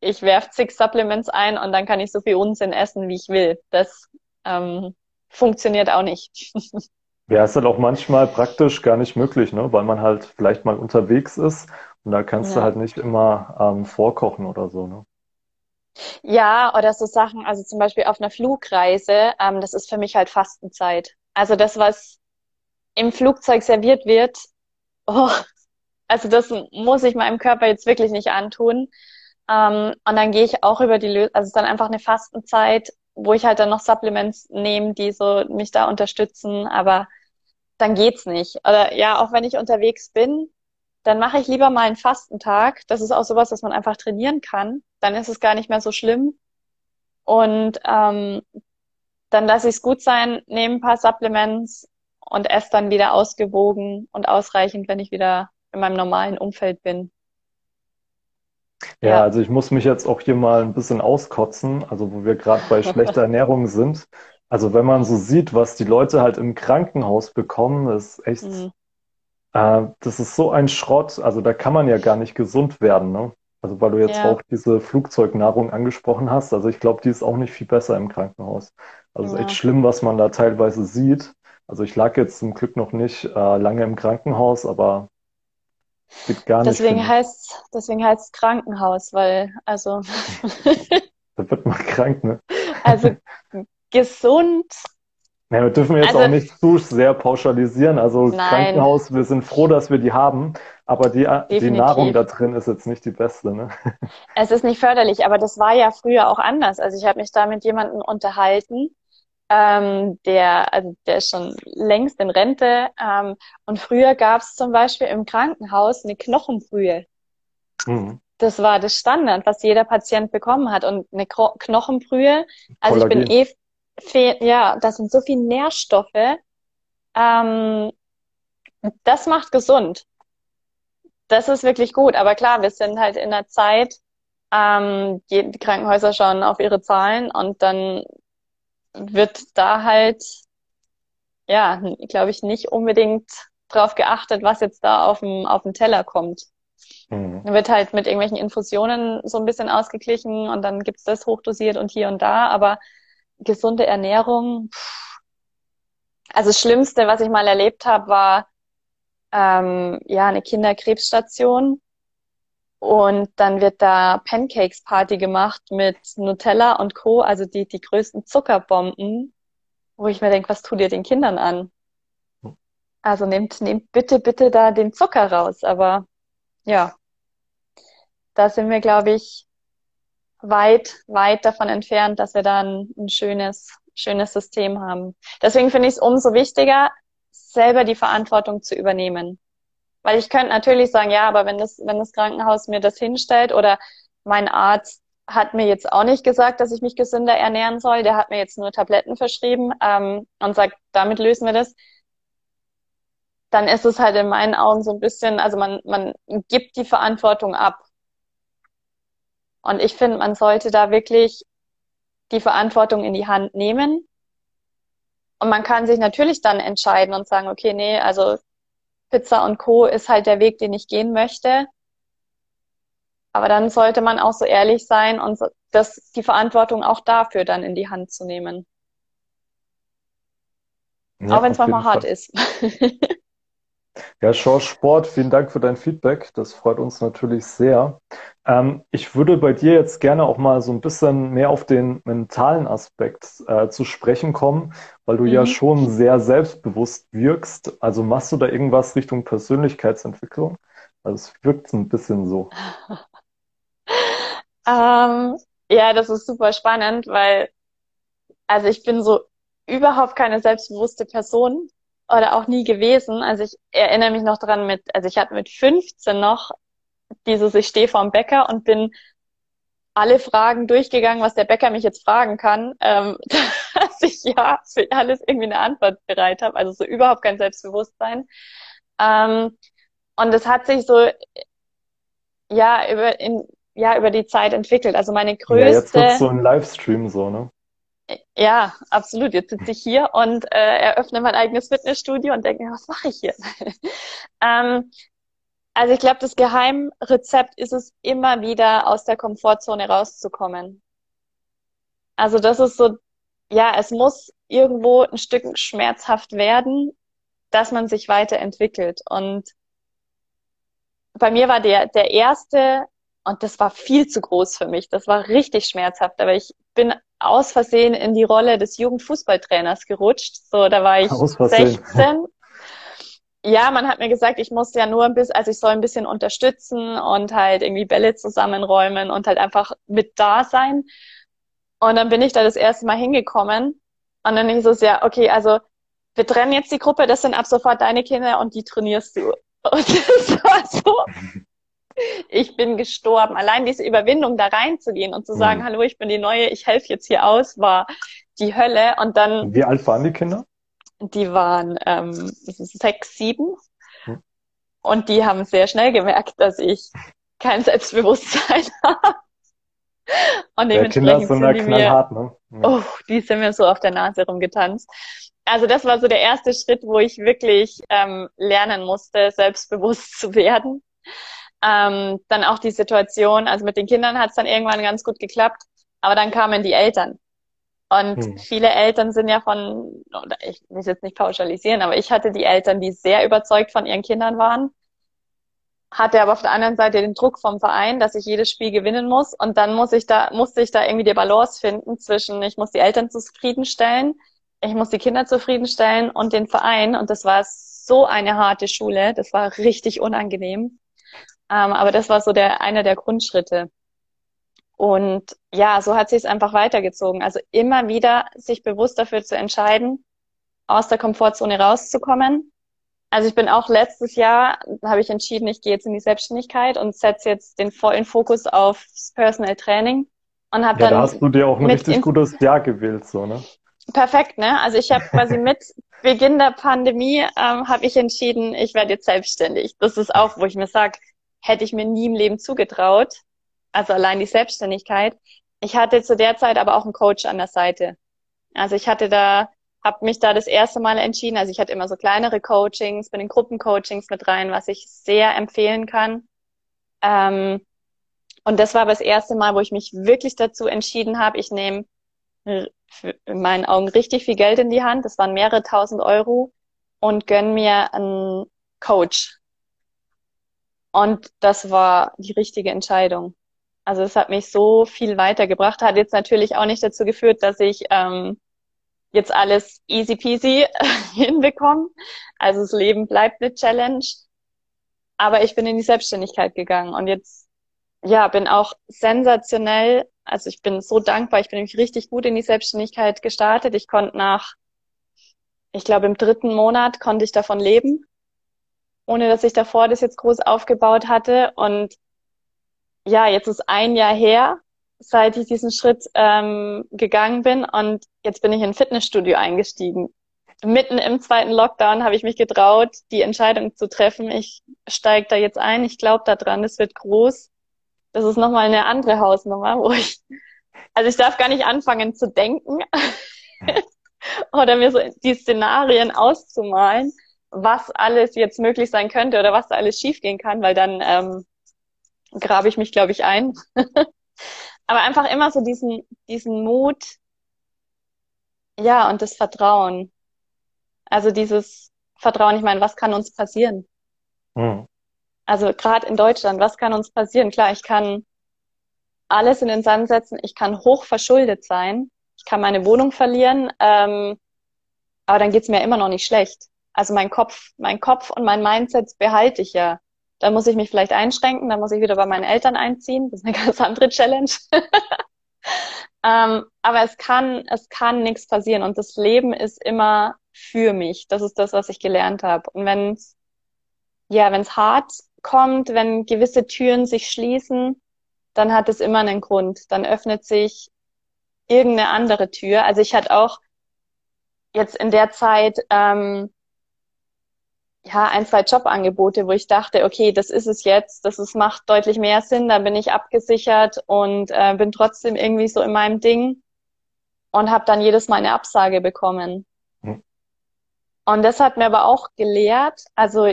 ich werfe zig Supplements ein und dann kann ich so viel Unsinn essen, wie ich will. Das ähm, funktioniert auch nicht. Ja, ist halt auch manchmal praktisch gar nicht möglich, ne? weil man halt vielleicht mal unterwegs ist und da kannst ja. du halt nicht immer ähm, vorkochen oder so. Ne? Ja, oder so Sachen, also zum Beispiel auf einer Flugreise, ähm, das ist für mich halt Fastenzeit. Also das, was im Flugzeug serviert wird, oh, also das muss ich meinem Körper jetzt wirklich nicht antun. Ähm, und dann gehe ich auch über die Lösung, also es ist dann einfach eine Fastenzeit, wo ich halt dann noch Supplements nehme, die so mich da unterstützen, aber dann geht's nicht. Oder ja, auch wenn ich unterwegs bin, dann mache ich lieber mal einen Fastentag. Das ist auch sowas, dass man einfach trainieren kann. Dann ist es gar nicht mehr so schlimm. Und ähm, dann lasse ich es gut sein, nehme ein paar Supplements und esse dann wieder ausgewogen und ausreichend, wenn ich wieder in meinem normalen Umfeld bin. Ja, ja, also ich muss mich jetzt auch hier mal ein bisschen auskotzen, also wo wir gerade bei schlechter Ernährung sind. Also wenn man so sieht, was die Leute halt im Krankenhaus bekommen, ist echt, mhm. äh, das ist so ein Schrott. Also da kann man ja gar nicht gesund werden, ne? Also weil du jetzt ja. auch diese Flugzeugnahrung angesprochen hast. Also ich glaube, die ist auch nicht viel besser im Krankenhaus. Also ja. ist echt schlimm, was man da teilweise sieht. Also ich lag jetzt zum Glück noch nicht äh, lange im Krankenhaus, aber geht gar nicht. Deswegen hin. heißt deswegen heißt Krankenhaus, weil also da wird man krank, ne? Also gesund. Ja, wir dürfen jetzt Also- auch nicht zu sehr pauschalisieren. Also Nein. Krankenhaus, wir sind froh, dass wir die haben, aber die, die Definitiv. Nahrung da drin ist jetzt nicht die beste. Ne? Es ist nicht förderlich, aber das war ja früher auch anders. Also ich habe mich da mit jemandem unterhalten, ähm, der, also der ist schon längst in Rente. Ähm, und früher gab es zum Beispiel im Krankenhaus eine Knochenbrühe. Mhm. Das war das Standard, was jeder Patient bekommen hat. Und eine Kro Knochenbrühe, also ich bin Kollagen. eh, fe ja, das sind so viele Nährstoffe. Ähm, das macht gesund. Das ist wirklich gut. Aber klar, wir sind halt in der Zeit, ähm, die die Krankenhäuser schauen auf ihre Zahlen und dann wird da halt, ja, glaube ich, nicht unbedingt drauf geachtet, was jetzt da auf dem, auf dem Teller kommt. Mhm. Wird halt mit irgendwelchen Infusionen so ein bisschen ausgeglichen und dann gibt's das hochdosiert und hier und da, aber gesunde Ernährung, pff. also das Schlimmste, was ich mal erlebt habe, war ähm, ja eine Kinderkrebsstation und dann wird da Pancakes Party gemacht mit Nutella und Co., also die die größten Zuckerbomben, wo ich mir denke, was tut ihr den Kindern an? Also nehmt nehmt bitte bitte da den Zucker raus, aber ja, da sind wir, glaube ich, weit, weit davon entfernt, dass wir da ein, ein schönes, schönes System haben. Deswegen finde ich es umso wichtiger, selber die Verantwortung zu übernehmen. Weil ich könnte natürlich sagen, ja, aber wenn das, wenn das Krankenhaus mir das hinstellt oder mein Arzt hat mir jetzt auch nicht gesagt, dass ich mich gesünder ernähren soll, der hat mir jetzt nur Tabletten verschrieben ähm, und sagt, damit lösen wir das dann ist es halt in meinen Augen so ein bisschen, also man, man gibt die Verantwortung ab. Und ich finde, man sollte da wirklich die Verantwortung in die Hand nehmen. Und man kann sich natürlich dann entscheiden und sagen, okay, nee, also Pizza und Co. ist halt der Weg, den ich gehen möchte. Aber dann sollte man auch so ehrlich sein und das, die Verantwortung auch dafür dann in die Hand zu nehmen. Ja, auch wenn es manchmal hart ist. Ja, Schor Sport, vielen Dank für dein Feedback. Das freut uns natürlich sehr. Ähm, ich würde bei dir jetzt gerne auch mal so ein bisschen mehr auf den mentalen Aspekt äh, zu sprechen kommen, weil du ja Mhm. schon sehr selbstbewusst wirkst. Also machst du da irgendwas Richtung Persönlichkeitsentwicklung? Also es wirkt ein bisschen so. Ähm, ja, das ist super spannend, weil, also ich bin so überhaupt keine selbstbewusste Person oder auch nie gewesen. Also ich erinnere mich noch dran mit, also ich hatte mit 15 noch dieses, ich stehe vorm Bäcker und bin alle Fragen durchgegangen, was der Bäcker mich jetzt fragen kann, ähm, dass ich ja für alles irgendwie eine Antwort bereit habe. Also so überhaupt kein Selbstbewusstsein. Ähm, und es hat sich so, ja, über, in, ja, über die Zeit entwickelt. Also meine Ja, jetzt größte, wird's so ein Livestream so, ne? Ja, absolut. Jetzt sitze ich hier und äh, eröffne mein eigenes Fitnessstudio und denke was mache ich hier? ähm, also ich glaube, das Geheimrezept ist es, immer wieder aus der Komfortzone rauszukommen. Also das ist so, ja, es muss irgendwo ein Stück schmerzhaft werden, dass man sich weiterentwickelt. Und bei mir war der, der erste, und das war viel zu groß für mich, das war richtig schmerzhaft, aber ich bin aus Versehen in die Rolle des Jugendfußballtrainers gerutscht. So, da war ich Aus Versehen. 16. Ja, man hat mir gesagt, ich muss ja nur ein bisschen, also ich soll ein bisschen unterstützen und halt irgendwie Bälle zusammenräumen und halt einfach mit da sein. Und dann bin ich da das erste Mal hingekommen und dann ist es ja, okay, also wir trennen jetzt die Gruppe, das sind ab sofort deine Kinder und die trainierst du. Und das war so, ich bin gestorben. Allein diese Überwindung, da reinzugehen und zu sagen, Mhm. hallo, ich bin die Neue, ich helfe jetzt hier aus, war die Hölle. Und dann, Wie alt waren die Kinder? die waren ähm, sechs, sieben. Mhm. Und die haben sehr schnell gemerkt, dass ich kein Selbstbewusstsein habe. Und Ja, dementsprechend sind sind die mir ne? Ja. Oh, die sind mir so auf der Nase rumgetanzt. Also das war so der erste Schritt, wo ich wirklich ähm, lernen musste, selbstbewusst zu werden. Ähm, dann auch die Situation, also mit den Kindern hat es dann irgendwann ganz gut geklappt, aber dann kamen die Eltern. Und Hm. viele Eltern sind ja von, ich will es jetzt nicht pauschalisieren, aber ich hatte die Eltern, die sehr überzeugt von ihren Kindern waren. hatte aber auf der anderen Seite den Druck vom Verein, dass ich jedes Spiel gewinnen muss. Und dann muss ich da, musste ich da irgendwie die Balance finden zwischen, ich muss die Eltern zufriedenstellen, ich muss die Kinder zufriedenstellen und den Verein. Und das war so eine harte Schule. Das war richtig unangenehm. Ähm, aber das war so der, einer der Grundschritte. Und ja, so hat sich es einfach weitergezogen. Also immer wieder sich bewusst dafür zu entscheiden, aus der Komfortzone rauszukommen. Also ich bin auch letztes Jahr, habe ich entschieden, ich gehe jetzt in die Selbstständigkeit und setze jetzt den vollen Fokus auf Personal Training und habe ja, dann da hast du dir auch ein richtig gutes Jahr gewählt, so ne? Perfekt, ne? Also ich habe quasi mit Beginn der Pandemie ähm, habe ich entschieden, ich werde jetzt selbstständig. Das ist auch, wo ich mir sage, hätte ich mir nie im Leben zugetraut. Also allein die Selbstständigkeit. Ich hatte zu der Zeit aber auch einen Coach an der Seite. Also ich hatte da habe mich da das erste Mal entschieden. Also ich hatte immer so kleinere Coachings, bin in Gruppencoachings mit rein, was ich sehr empfehlen kann. Ähm, und das war aber das erste Mal, wo ich mich wirklich dazu entschieden habe, ich nehme in meinen Augen richtig viel Geld in die Hand. Das waren mehrere tausend Euro und gönn mir einen Coach. Und das war die richtige Entscheidung. Also es hat mich so viel weitergebracht. Hat jetzt natürlich auch nicht dazu geführt, dass ich ähm, jetzt alles easy peasy hinbekommen. Also das Leben bleibt eine Challenge. Aber ich bin in die Selbstständigkeit gegangen und jetzt, ja, bin auch sensationell. Also ich bin so dankbar. Ich bin nämlich richtig gut in die Selbstständigkeit gestartet. Ich konnte nach, ich glaube, im dritten Monat konnte ich davon leben, ohne dass ich davor das jetzt groß aufgebaut hatte. Und ja, jetzt ist ein Jahr her seit ich diesen Schritt ähm, gegangen bin und jetzt bin ich in ein Fitnessstudio eingestiegen. Mitten im zweiten Lockdown habe ich mich getraut, die Entscheidung zu treffen. Ich steige da jetzt ein. Ich glaube da dran, es wird groß. Das ist nochmal eine andere Hausnummer, wo ich, also ich darf gar nicht anfangen zu denken oder mir so die Szenarien auszumalen, was alles jetzt möglich sein könnte oder was da alles schiefgehen kann, weil dann ähm, grabe ich mich, glaube ich, ein. aber einfach immer so diesen, diesen Mut, ja, und das Vertrauen. Also dieses Vertrauen, ich meine, was kann uns passieren? Mhm. Also gerade in Deutschland, was kann uns passieren? Klar, ich kann alles in den Sand setzen, ich kann hoch verschuldet sein, ich kann meine Wohnung verlieren, ähm, aber dann geht's mir immer noch nicht schlecht. Also mein Kopf, mein Kopf und mein Mindset behalte ich ja. Da muss ich mich vielleicht einschränken, da muss ich wieder bei meinen Eltern einziehen. Das ist eine ganz andere Challenge. ähm, aber es kann, es kann nichts passieren und das Leben ist immer für mich. Das ist das, was ich gelernt habe. Und wenn ja, wenn es hart kommt, wenn gewisse Türen sich schließen, dann hat es immer einen Grund. Dann öffnet sich irgendeine andere Tür. Also ich hatte auch jetzt in der Zeit ähm, ja, ein, zwei Jobangebote, wo ich dachte, okay, das ist es jetzt, das ist, macht deutlich mehr Sinn, da bin ich abgesichert und äh, bin trotzdem irgendwie so in meinem Ding und habe dann jedes Mal eine Absage bekommen. Hm. Und das hat mir aber auch gelehrt, also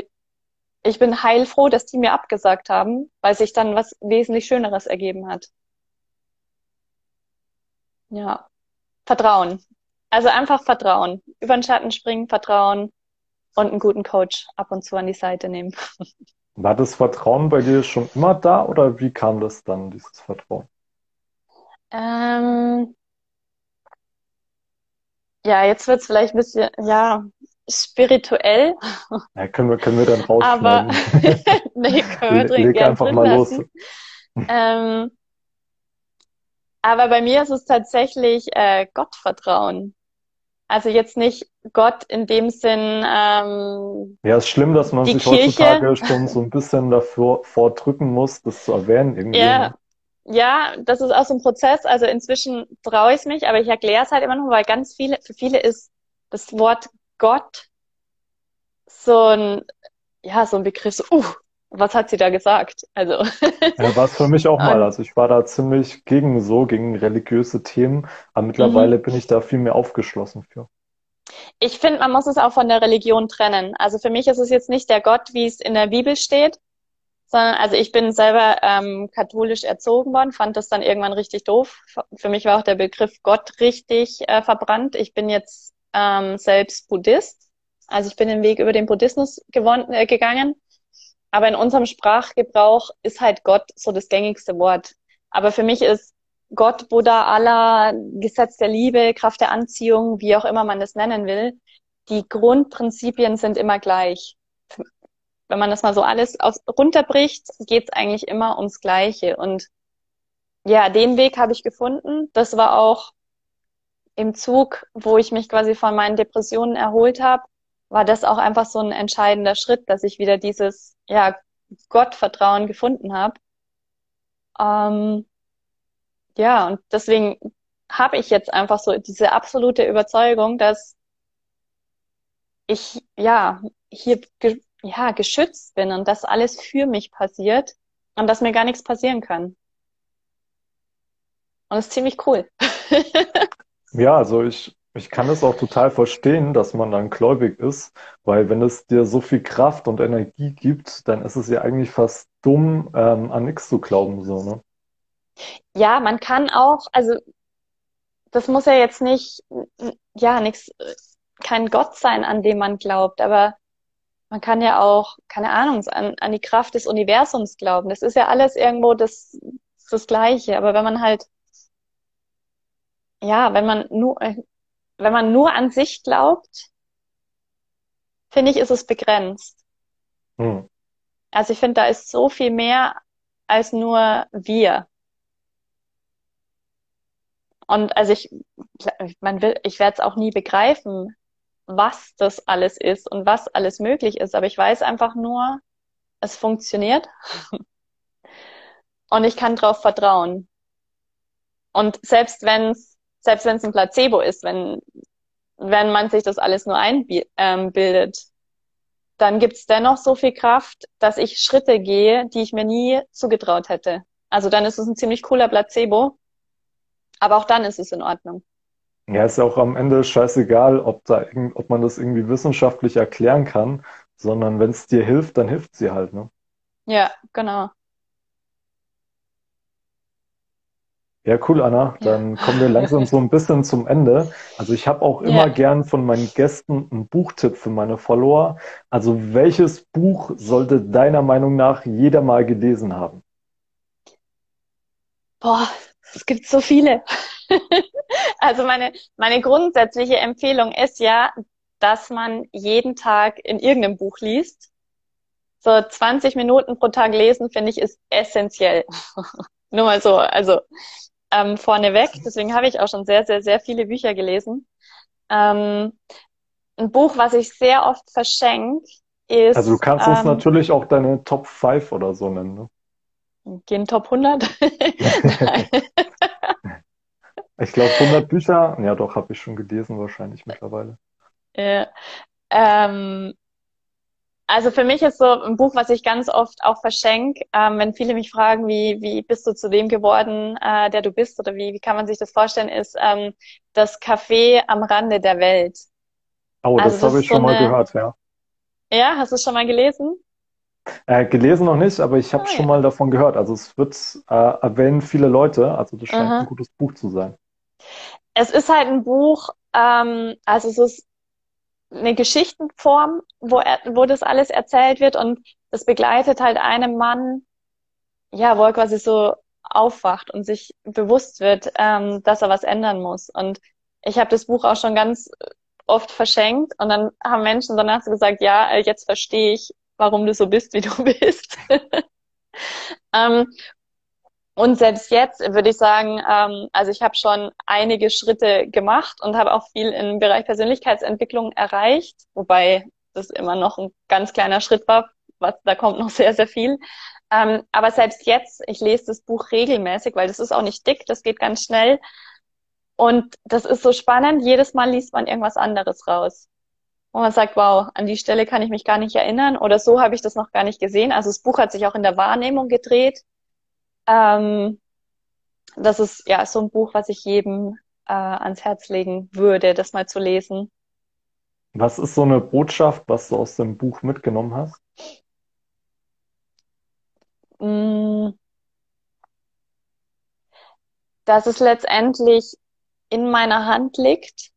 ich bin heilfroh, dass die mir abgesagt haben, weil sich dann was wesentlich Schöneres ergeben hat. Ja, Vertrauen. Also einfach Vertrauen. Über den Schatten springen, Vertrauen und einen guten Coach ab und zu an die Seite nehmen. War das Vertrauen bei dir schon immer da oder wie kam das dann, dieses Vertrauen? Ähm, ja, jetzt wird es vielleicht ein bisschen, ja, spirituell. Ja, können wir, können wir dann rausschneiden. Aber, nee, können wir drin, Leg einfach mal los. Ähm, aber bei mir ist es tatsächlich äh, Gottvertrauen. Also jetzt nicht Gott in dem Sinn. Ähm, ja, ist schlimm, dass man sich Kirche. heutzutage schon so ein bisschen davor vordrücken muss, das zu erwähnen. Irgendwie. Ja, ja, das ist auch so ein Prozess. Also inzwischen traue ich mich, aber ich erkläre es halt immer nur, weil ganz viele, für viele ist das Wort Gott so ein, ja, so ein Begriff, so, uh, was hat sie da gesagt? Also. ja, war es für mich auch mal. Also ich war da ziemlich gegen so, gegen religiöse Themen, aber mittlerweile mhm. bin ich da viel mehr aufgeschlossen für. Ich finde, man muss es auch von der Religion trennen. Also für mich ist es jetzt nicht der Gott, wie es in der Bibel steht, sondern also ich bin selber ähm, katholisch erzogen worden, fand das dann irgendwann richtig doof. Für mich war auch der Begriff Gott richtig äh, verbrannt. Ich bin jetzt ähm, selbst Buddhist. Also ich bin den Weg über den Buddhismus gewonnen, äh, gegangen aber in unserem Sprachgebrauch ist halt Gott so das gängigste Wort. Aber für mich ist Gott, Buddha, Allah, Gesetz der Liebe, Kraft der Anziehung, wie auch immer man das nennen will, die Grundprinzipien sind immer gleich. Wenn man das mal so alles aus, runterbricht, geht es eigentlich immer ums Gleiche. Und ja, den Weg habe ich gefunden. Das war auch im Zug, wo ich mich quasi von meinen Depressionen erholt habe, war das auch einfach so ein entscheidender Schritt, dass ich wieder dieses ja, Gottvertrauen gefunden habe. Ähm, ja, und deswegen habe ich jetzt einfach so diese absolute Überzeugung, dass ich ja hier ge ja geschützt bin und dass alles für mich passiert und dass mir gar nichts passieren kann. Und das ist ziemlich cool. ja, also ich, ich kann es auch total verstehen, dass man dann gläubig ist, weil wenn es dir so viel Kraft und Energie gibt, dann ist es ja eigentlich fast dumm, ähm, an nichts zu glauben, so, ne? Ja, man kann auch, also das muss ja jetzt nicht, ja, nichts, kein Gott sein, an dem man glaubt, aber man kann ja auch, keine Ahnung, an, an die Kraft des Universums glauben. Das ist ja alles irgendwo das, das Gleiche. Aber wenn man halt, ja, wenn man nur, wenn man nur an sich glaubt, finde ich, ist es begrenzt. Hm. Also ich finde, da ist so viel mehr als nur wir. Und also ich, man will, ich werde es auch nie begreifen, was das alles ist und was alles möglich ist. Aber ich weiß einfach nur, es funktioniert. und ich kann drauf vertrauen. Und selbst wenn es, selbst wenn es ein Placebo ist, wenn, wenn man sich das alles nur einbildet, ähm, dann gibt es dennoch so viel Kraft, dass ich Schritte gehe, die ich mir nie zugetraut hätte. Also dann ist es ein ziemlich cooler Placebo. Aber auch dann ist es in Ordnung. Ja, ist ja auch am Ende scheißegal, ob, da, ob man das irgendwie wissenschaftlich erklären kann, sondern wenn es dir hilft, dann hilft sie halt, ne? Ja, genau. Ja, cool, Anna. Dann ja. kommen wir langsam so ein bisschen zum Ende. Also ich habe auch immer ja. gern von meinen Gästen einen Buchtipp für meine Follower. Also welches Buch sollte deiner Meinung nach jeder mal gelesen haben? Boah, es gibt so viele. also meine, meine grundsätzliche Empfehlung ist ja, dass man jeden Tag in irgendeinem Buch liest. So 20 Minuten pro Tag lesen, finde ich, ist essentiell. Nur mal so, also ähm, vorneweg. Deswegen habe ich auch schon sehr, sehr, sehr viele Bücher gelesen. Ähm, ein Buch, was ich sehr oft verschenke, ist. Also du kannst uns ähm, natürlich auch deine Top 5 oder so nennen, ne? Gehen Top 100? ich glaube 100 Bücher, ja doch, habe ich schon gelesen wahrscheinlich mittlerweile. Ja. Ähm, also für mich ist so ein Buch, was ich ganz oft auch verschenke, ähm, wenn viele mich fragen, wie, wie bist du zu dem geworden, äh, der du bist oder wie, wie kann man sich das vorstellen, ist ähm, das Café am Rande der Welt. Oh, das also, habe ich schon so mal gehört, ja. Ja, hast du es schon mal gelesen? Äh, gelesen noch nicht, aber ich habe oh, schon mal davon gehört. Also es wird äh, erwähnen viele Leute. Also das scheint Aha. ein gutes Buch zu sein. Es ist halt ein Buch, ähm, also es ist eine Geschichtenform, wo, er, wo das alles erzählt wird und das begleitet halt einen Mann, ja, wo er quasi so aufwacht und sich bewusst wird, ähm, dass er was ändern muss. Und ich habe das Buch auch schon ganz oft verschenkt und dann haben Menschen danach so gesagt, ja, jetzt verstehe ich, warum du so bist, wie du bist. ähm, und selbst jetzt würde ich sagen, ähm, also ich habe schon einige Schritte gemacht und habe auch viel im Bereich Persönlichkeitsentwicklung erreicht, wobei das immer noch ein ganz kleiner Schritt war, was, da kommt noch sehr, sehr viel. Ähm, aber selbst jetzt, ich lese das Buch regelmäßig, weil das ist auch nicht dick, das geht ganz schnell. Und das ist so spannend, jedes Mal liest man irgendwas anderes raus wo man sagt, wow, an die Stelle kann ich mich gar nicht erinnern oder so habe ich das noch gar nicht gesehen. Also das Buch hat sich auch in der Wahrnehmung gedreht. Ähm, das ist ja so ein Buch, was ich jedem äh, ans Herz legen würde, das mal zu lesen. Was ist so eine Botschaft, was du aus dem Buch mitgenommen hast? Mm. Dass es letztendlich in meiner Hand liegt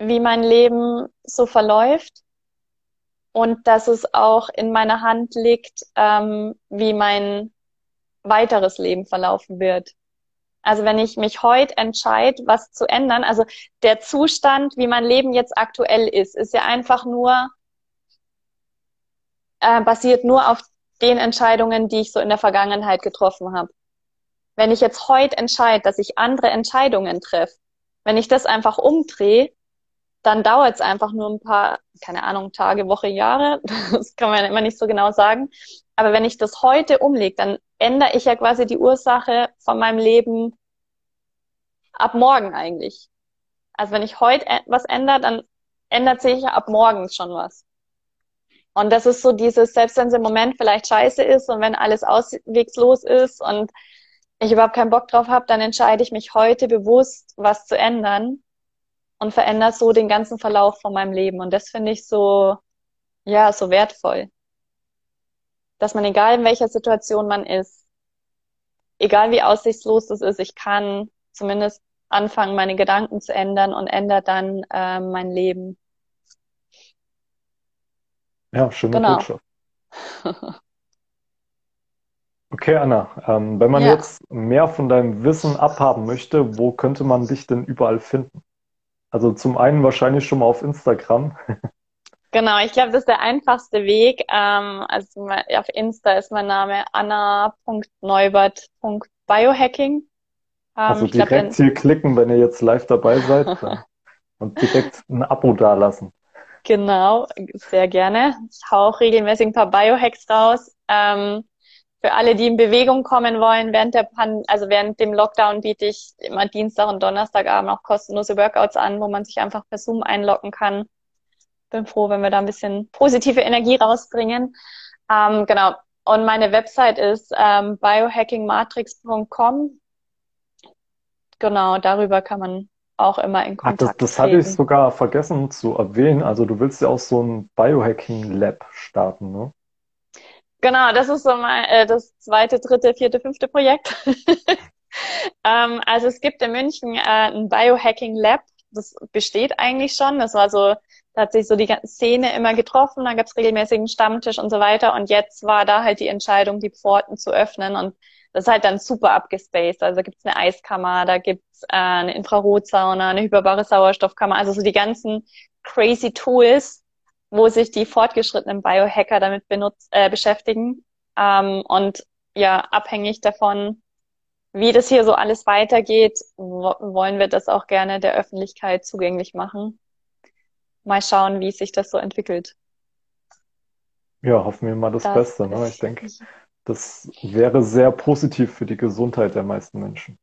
wie mein Leben so verläuft und dass es auch in meiner Hand liegt, ähm, wie mein weiteres Leben verlaufen wird. Also wenn ich mich heute entscheide, was zu ändern, also der Zustand, wie mein Leben jetzt aktuell ist, ist ja einfach nur äh, basiert nur auf den Entscheidungen, die ich so in der Vergangenheit getroffen habe. Wenn ich jetzt heute entscheide, dass ich andere Entscheidungen treffe, wenn ich das einfach umdrehe, dann dauert es einfach nur ein paar, keine Ahnung, Tage, Woche, Jahre. Das kann man immer nicht so genau sagen. Aber wenn ich das heute umlege, dann ändere ich ja quasi die Ursache von meinem Leben ab morgen eigentlich. Also wenn ich heute was ändere, dann ändert sich ja ab morgen schon was. Und das ist so dieses, selbst wenn es im Moment vielleicht scheiße ist und wenn alles auswegslos ist und ich überhaupt keinen Bock drauf habe, dann entscheide ich mich heute bewusst, was zu ändern und verändere so den ganzen Verlauf von meinem Leben. Und das finde ich so, ja, so wertvoll. Dass man, egal in welcher Situation man ist, egal wie aussichtslos das ist, ich kann zumindest anfangen, meine Gedanken zu ändern und ändert dann äh, mein Leben. Ja, schöne genau. Botschaft. Okay, Anna, ähm, wenn man ja. jetzt mehr von deinem Wissen abhaben möchte, wo könnte man dich denn überall finden? Also zum einen wahrscheinlich schon mal auf Instagram. Genau, ich glaube, das ist der einfachste Weg. Ähm, also auf Insta ist mein Name anna.neubert.biohacking. Ähm, also direkt glaub, hier klicken, wenn ihr jetzt live dabei seid und direkt ein Abo dalassen. Genau, sehr gerne. Ich hau auch regelmäßig ein paar Biohacks raus. Ähm, für alle, die in Bewegung kommen wollen, während der Pan also während dem Lockdown biete ich immer Dienstag und Donnerstagabend auch kostenlose Workouts an, wo man sich einfach per Zoom einloggen kann. Bin froh, wenn wir da ein bisschen positive Energie rausbringen. Ähm, genau. Und meine Website ist ähm, biohackingmatrix.com. Genau, darüber kann man auch immer in Kontakt Ach, das, das hatte ich sogar vergessen zu erwähnen. Also du willst ja auch so ein Biohacking Lab starten, ne? Genau, das ist so mal äh, das zweite, dritte, vierte, fünfte Projekt. ähm, also es gibt in München äh, ein Biohacking Lab. Das besteht eigentlich schon. Das war so, da hat sich so die ganze Szene immer getroffen, da gab es regelmäßigen Stammtisch und so weiter. Und jetzt war da halt die Entscheidung, die Pforten zu öffnen. Und das ist halt dann super abgespaced. Also da gibt's eine Eiskammer, da gibt's äh, eine Infrarotsauna, eine hyperbare Sauerstoffkammer, also so die ganzen crazy Tools, wo sich die fortgeschrittenen Biohacker damit benutzt, äh, beschäftigen. Ähm, und ja, abhängig davon, wie das hier so alles weitergeht, wollen wir das auch gerne der Öffentlichkeit zugänglich machen. Mal schauen, wie sich das so entwickelt. Ja, hoffen wir mal das, das Beste. Ne? Ich denke, das wäre sehr positiv für die Gesundheit der meisten Menschen.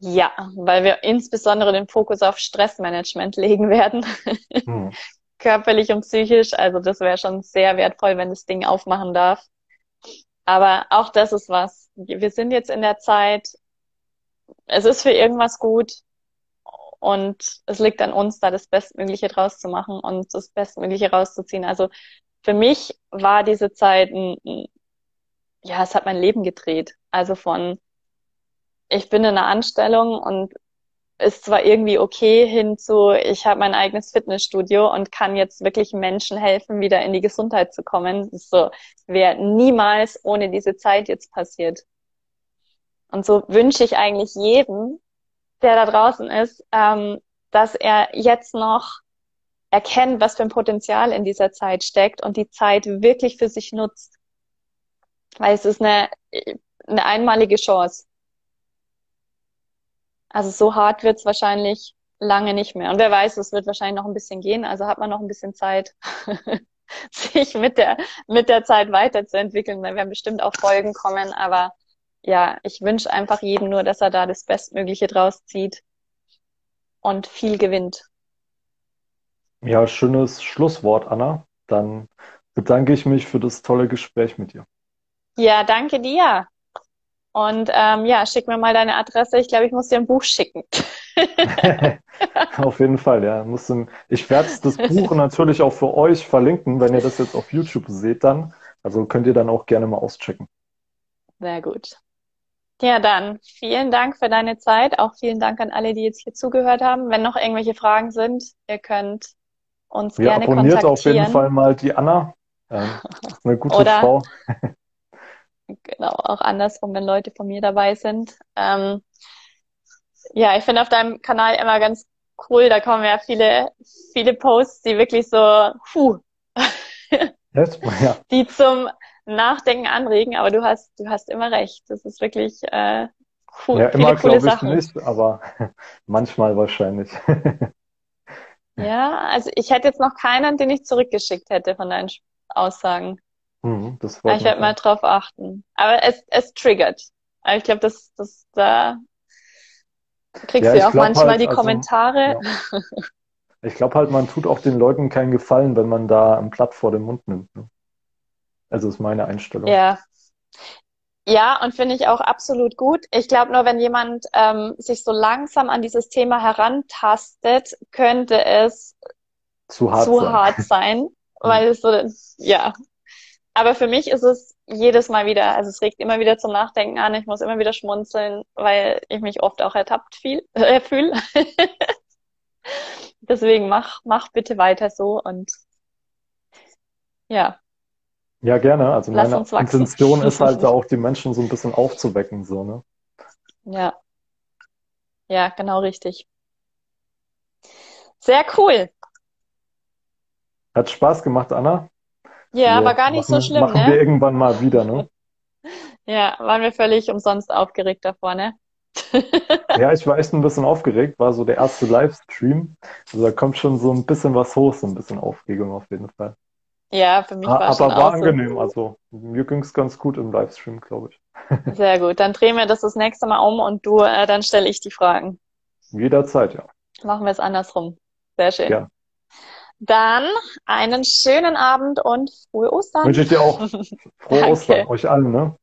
Ja, weil wir insbesondere den Fokus auf Stressmanagement legen werden. Hm körperlich und psychisch. Also das wäre schon sehr wertvoll, wenn das Ding aufmachen darf. Aber auch das ist was. Wir sind jetzt in der Zeit, es ist für irgendwas gut und es liegt an uns, da das Bestmögliche draus zu machen und das Bestmögliche rauszuziehen. Also für mich war diese Zeit, ein, ja, es hat mein Leben gedreht. Also von, ich bin in einer Anstellung und ist zwar irgendwie okay hin zu, ich habe mein eigenes Fitnessstudio und kann jetzt wirklich Menschen helfen, wieder in die Gesundheit zu kommen. Das ist so, wäre niemals ohne diese Zeit jetzt passiert. Und so wünsche ich eigentlich jedem, der da draußen ist, ähm, dass er jetzt noch erkennt, was für ein Potenzial in dieser Zeit steckt und die Zeit wirklich für sich nutzt. Weil es ist eine, eine einmalige Chance. Also so hart wird's wahrscheinlich lange nicht mehr. Und wer weiß, es wird wahrscheinlich noch ein bisschen gehen. Also hat man noch ein bisschen Zeit, sich mit der, mit der Zeit weiterzuentwickeln. Da werden bestimmt auch Folgen kommen. Aber ja, ich wünsche einfach jedem nur, dass er da das Bestmögliche draus zieht und viel gewinnt. Ja, schönes Schlusswort, Anna. Dann bedanke ich mich für das tolle Gespräch mit dir. Ja, danke dir. Und ähm, ja, schick mir mal deine Adresse. Ich glaube, ich muss dir ein Buch schicken. auf jeden Fall, ja. Ich werde das Buch natürlich auch für euch verlinken, wenn ihr das jetzt auf YouTube seht dann. Also könnt ihr dann auch gerne mal auschecken. Sehr gut. Ja, dann vielen Dank für deine Zeit. Auch vielen Dank an alle, die jetzt hier zugehört haben. Wenn noch irgendwelche Fragen sind, ihr könnt uns Ja, gerne abonniert auf jeden kontaktieren. Fall mal die Anna. Ist eine gute Oder- Frau. Genau, auch andersrum, wenn Leute von mir dabei sind. Ähm, ja, ich finde auf deinem Kanal immer ganz cool, da kommen ja viele, viele Posts, die wirklich so, puh? Ja. die zum Nachdenken anregen, aber du hast, du hast immer recht. Das ist wirklich äh, cool, Ja, immer glaube ich Sachen. nicht, aber manchmal wahrscheinlich. Ja, also ich hätte jetzt noch keinen, den ich zurückgeschickt hätte von deinen Aussagen. Hm, das ich werde mal drauf achten. Aber es, es triggert. Aber ich glaube, das, das, da kriegst Ja, du ja auch manchmal halt, die also, Kommentare. ja. Ich glaube halt, man tut auch den Leuten keinen Gefallen, wenn man da ein Blatt vor den Mund nimmt. Ne? Also ist meine Einstellung. Ja. Ja, und finde ich auch absolut gut. Ich glaube nur, wenn jemand ähm, sich so langsam an dieses Thema herantastet, könnte es Zu hart zu sein. hart sein, weil es so, ja. Aber für mich ist es jedes Mal wieder, also es regt immer wieder zum Nachdenken an. Ich muss immer wieder schmunzeln, weil ich mich oft auch ertappt viel, äh, fühle. Deswegen mach, mach bitte weiter so und ja, Ja, gerne. Also Lass meine. Intention ist halt auch die Menschen so ein bisschen aufzuwecken, so, ne? ja. Ja, genau richtig. Sehr cool. Hat Spaß gemacht, Anna. Ja, Wir war gar nicht so machen, schlimm, Machen wir ne? irgendwann mal wieder, ne? Ja, waren wir völlig umsonst aufgeregt davor, ne? Ja, ich war echt ein bisschen aufgeregt, war so der erste Livestream. Also da kommt schon so ein bisschen was hoch, so ein bisschen Aufregung auf jeden Fall. Ja, für mich war schon Aber war auch so. angenehm, also mir ging's ganz gut im Livestream, glaube ich. Sehr gut. Dann drehen wir das das nächste Mal um und du, äh, dann stelle ich die Fragen. Jederzeit, ja. Machen wir es andersrum. Sehr schön. Ja. Dann einen schönen Abend und frohe Ostern. Wünsche ich dir auch frohe. Ostern, euch allen, ne?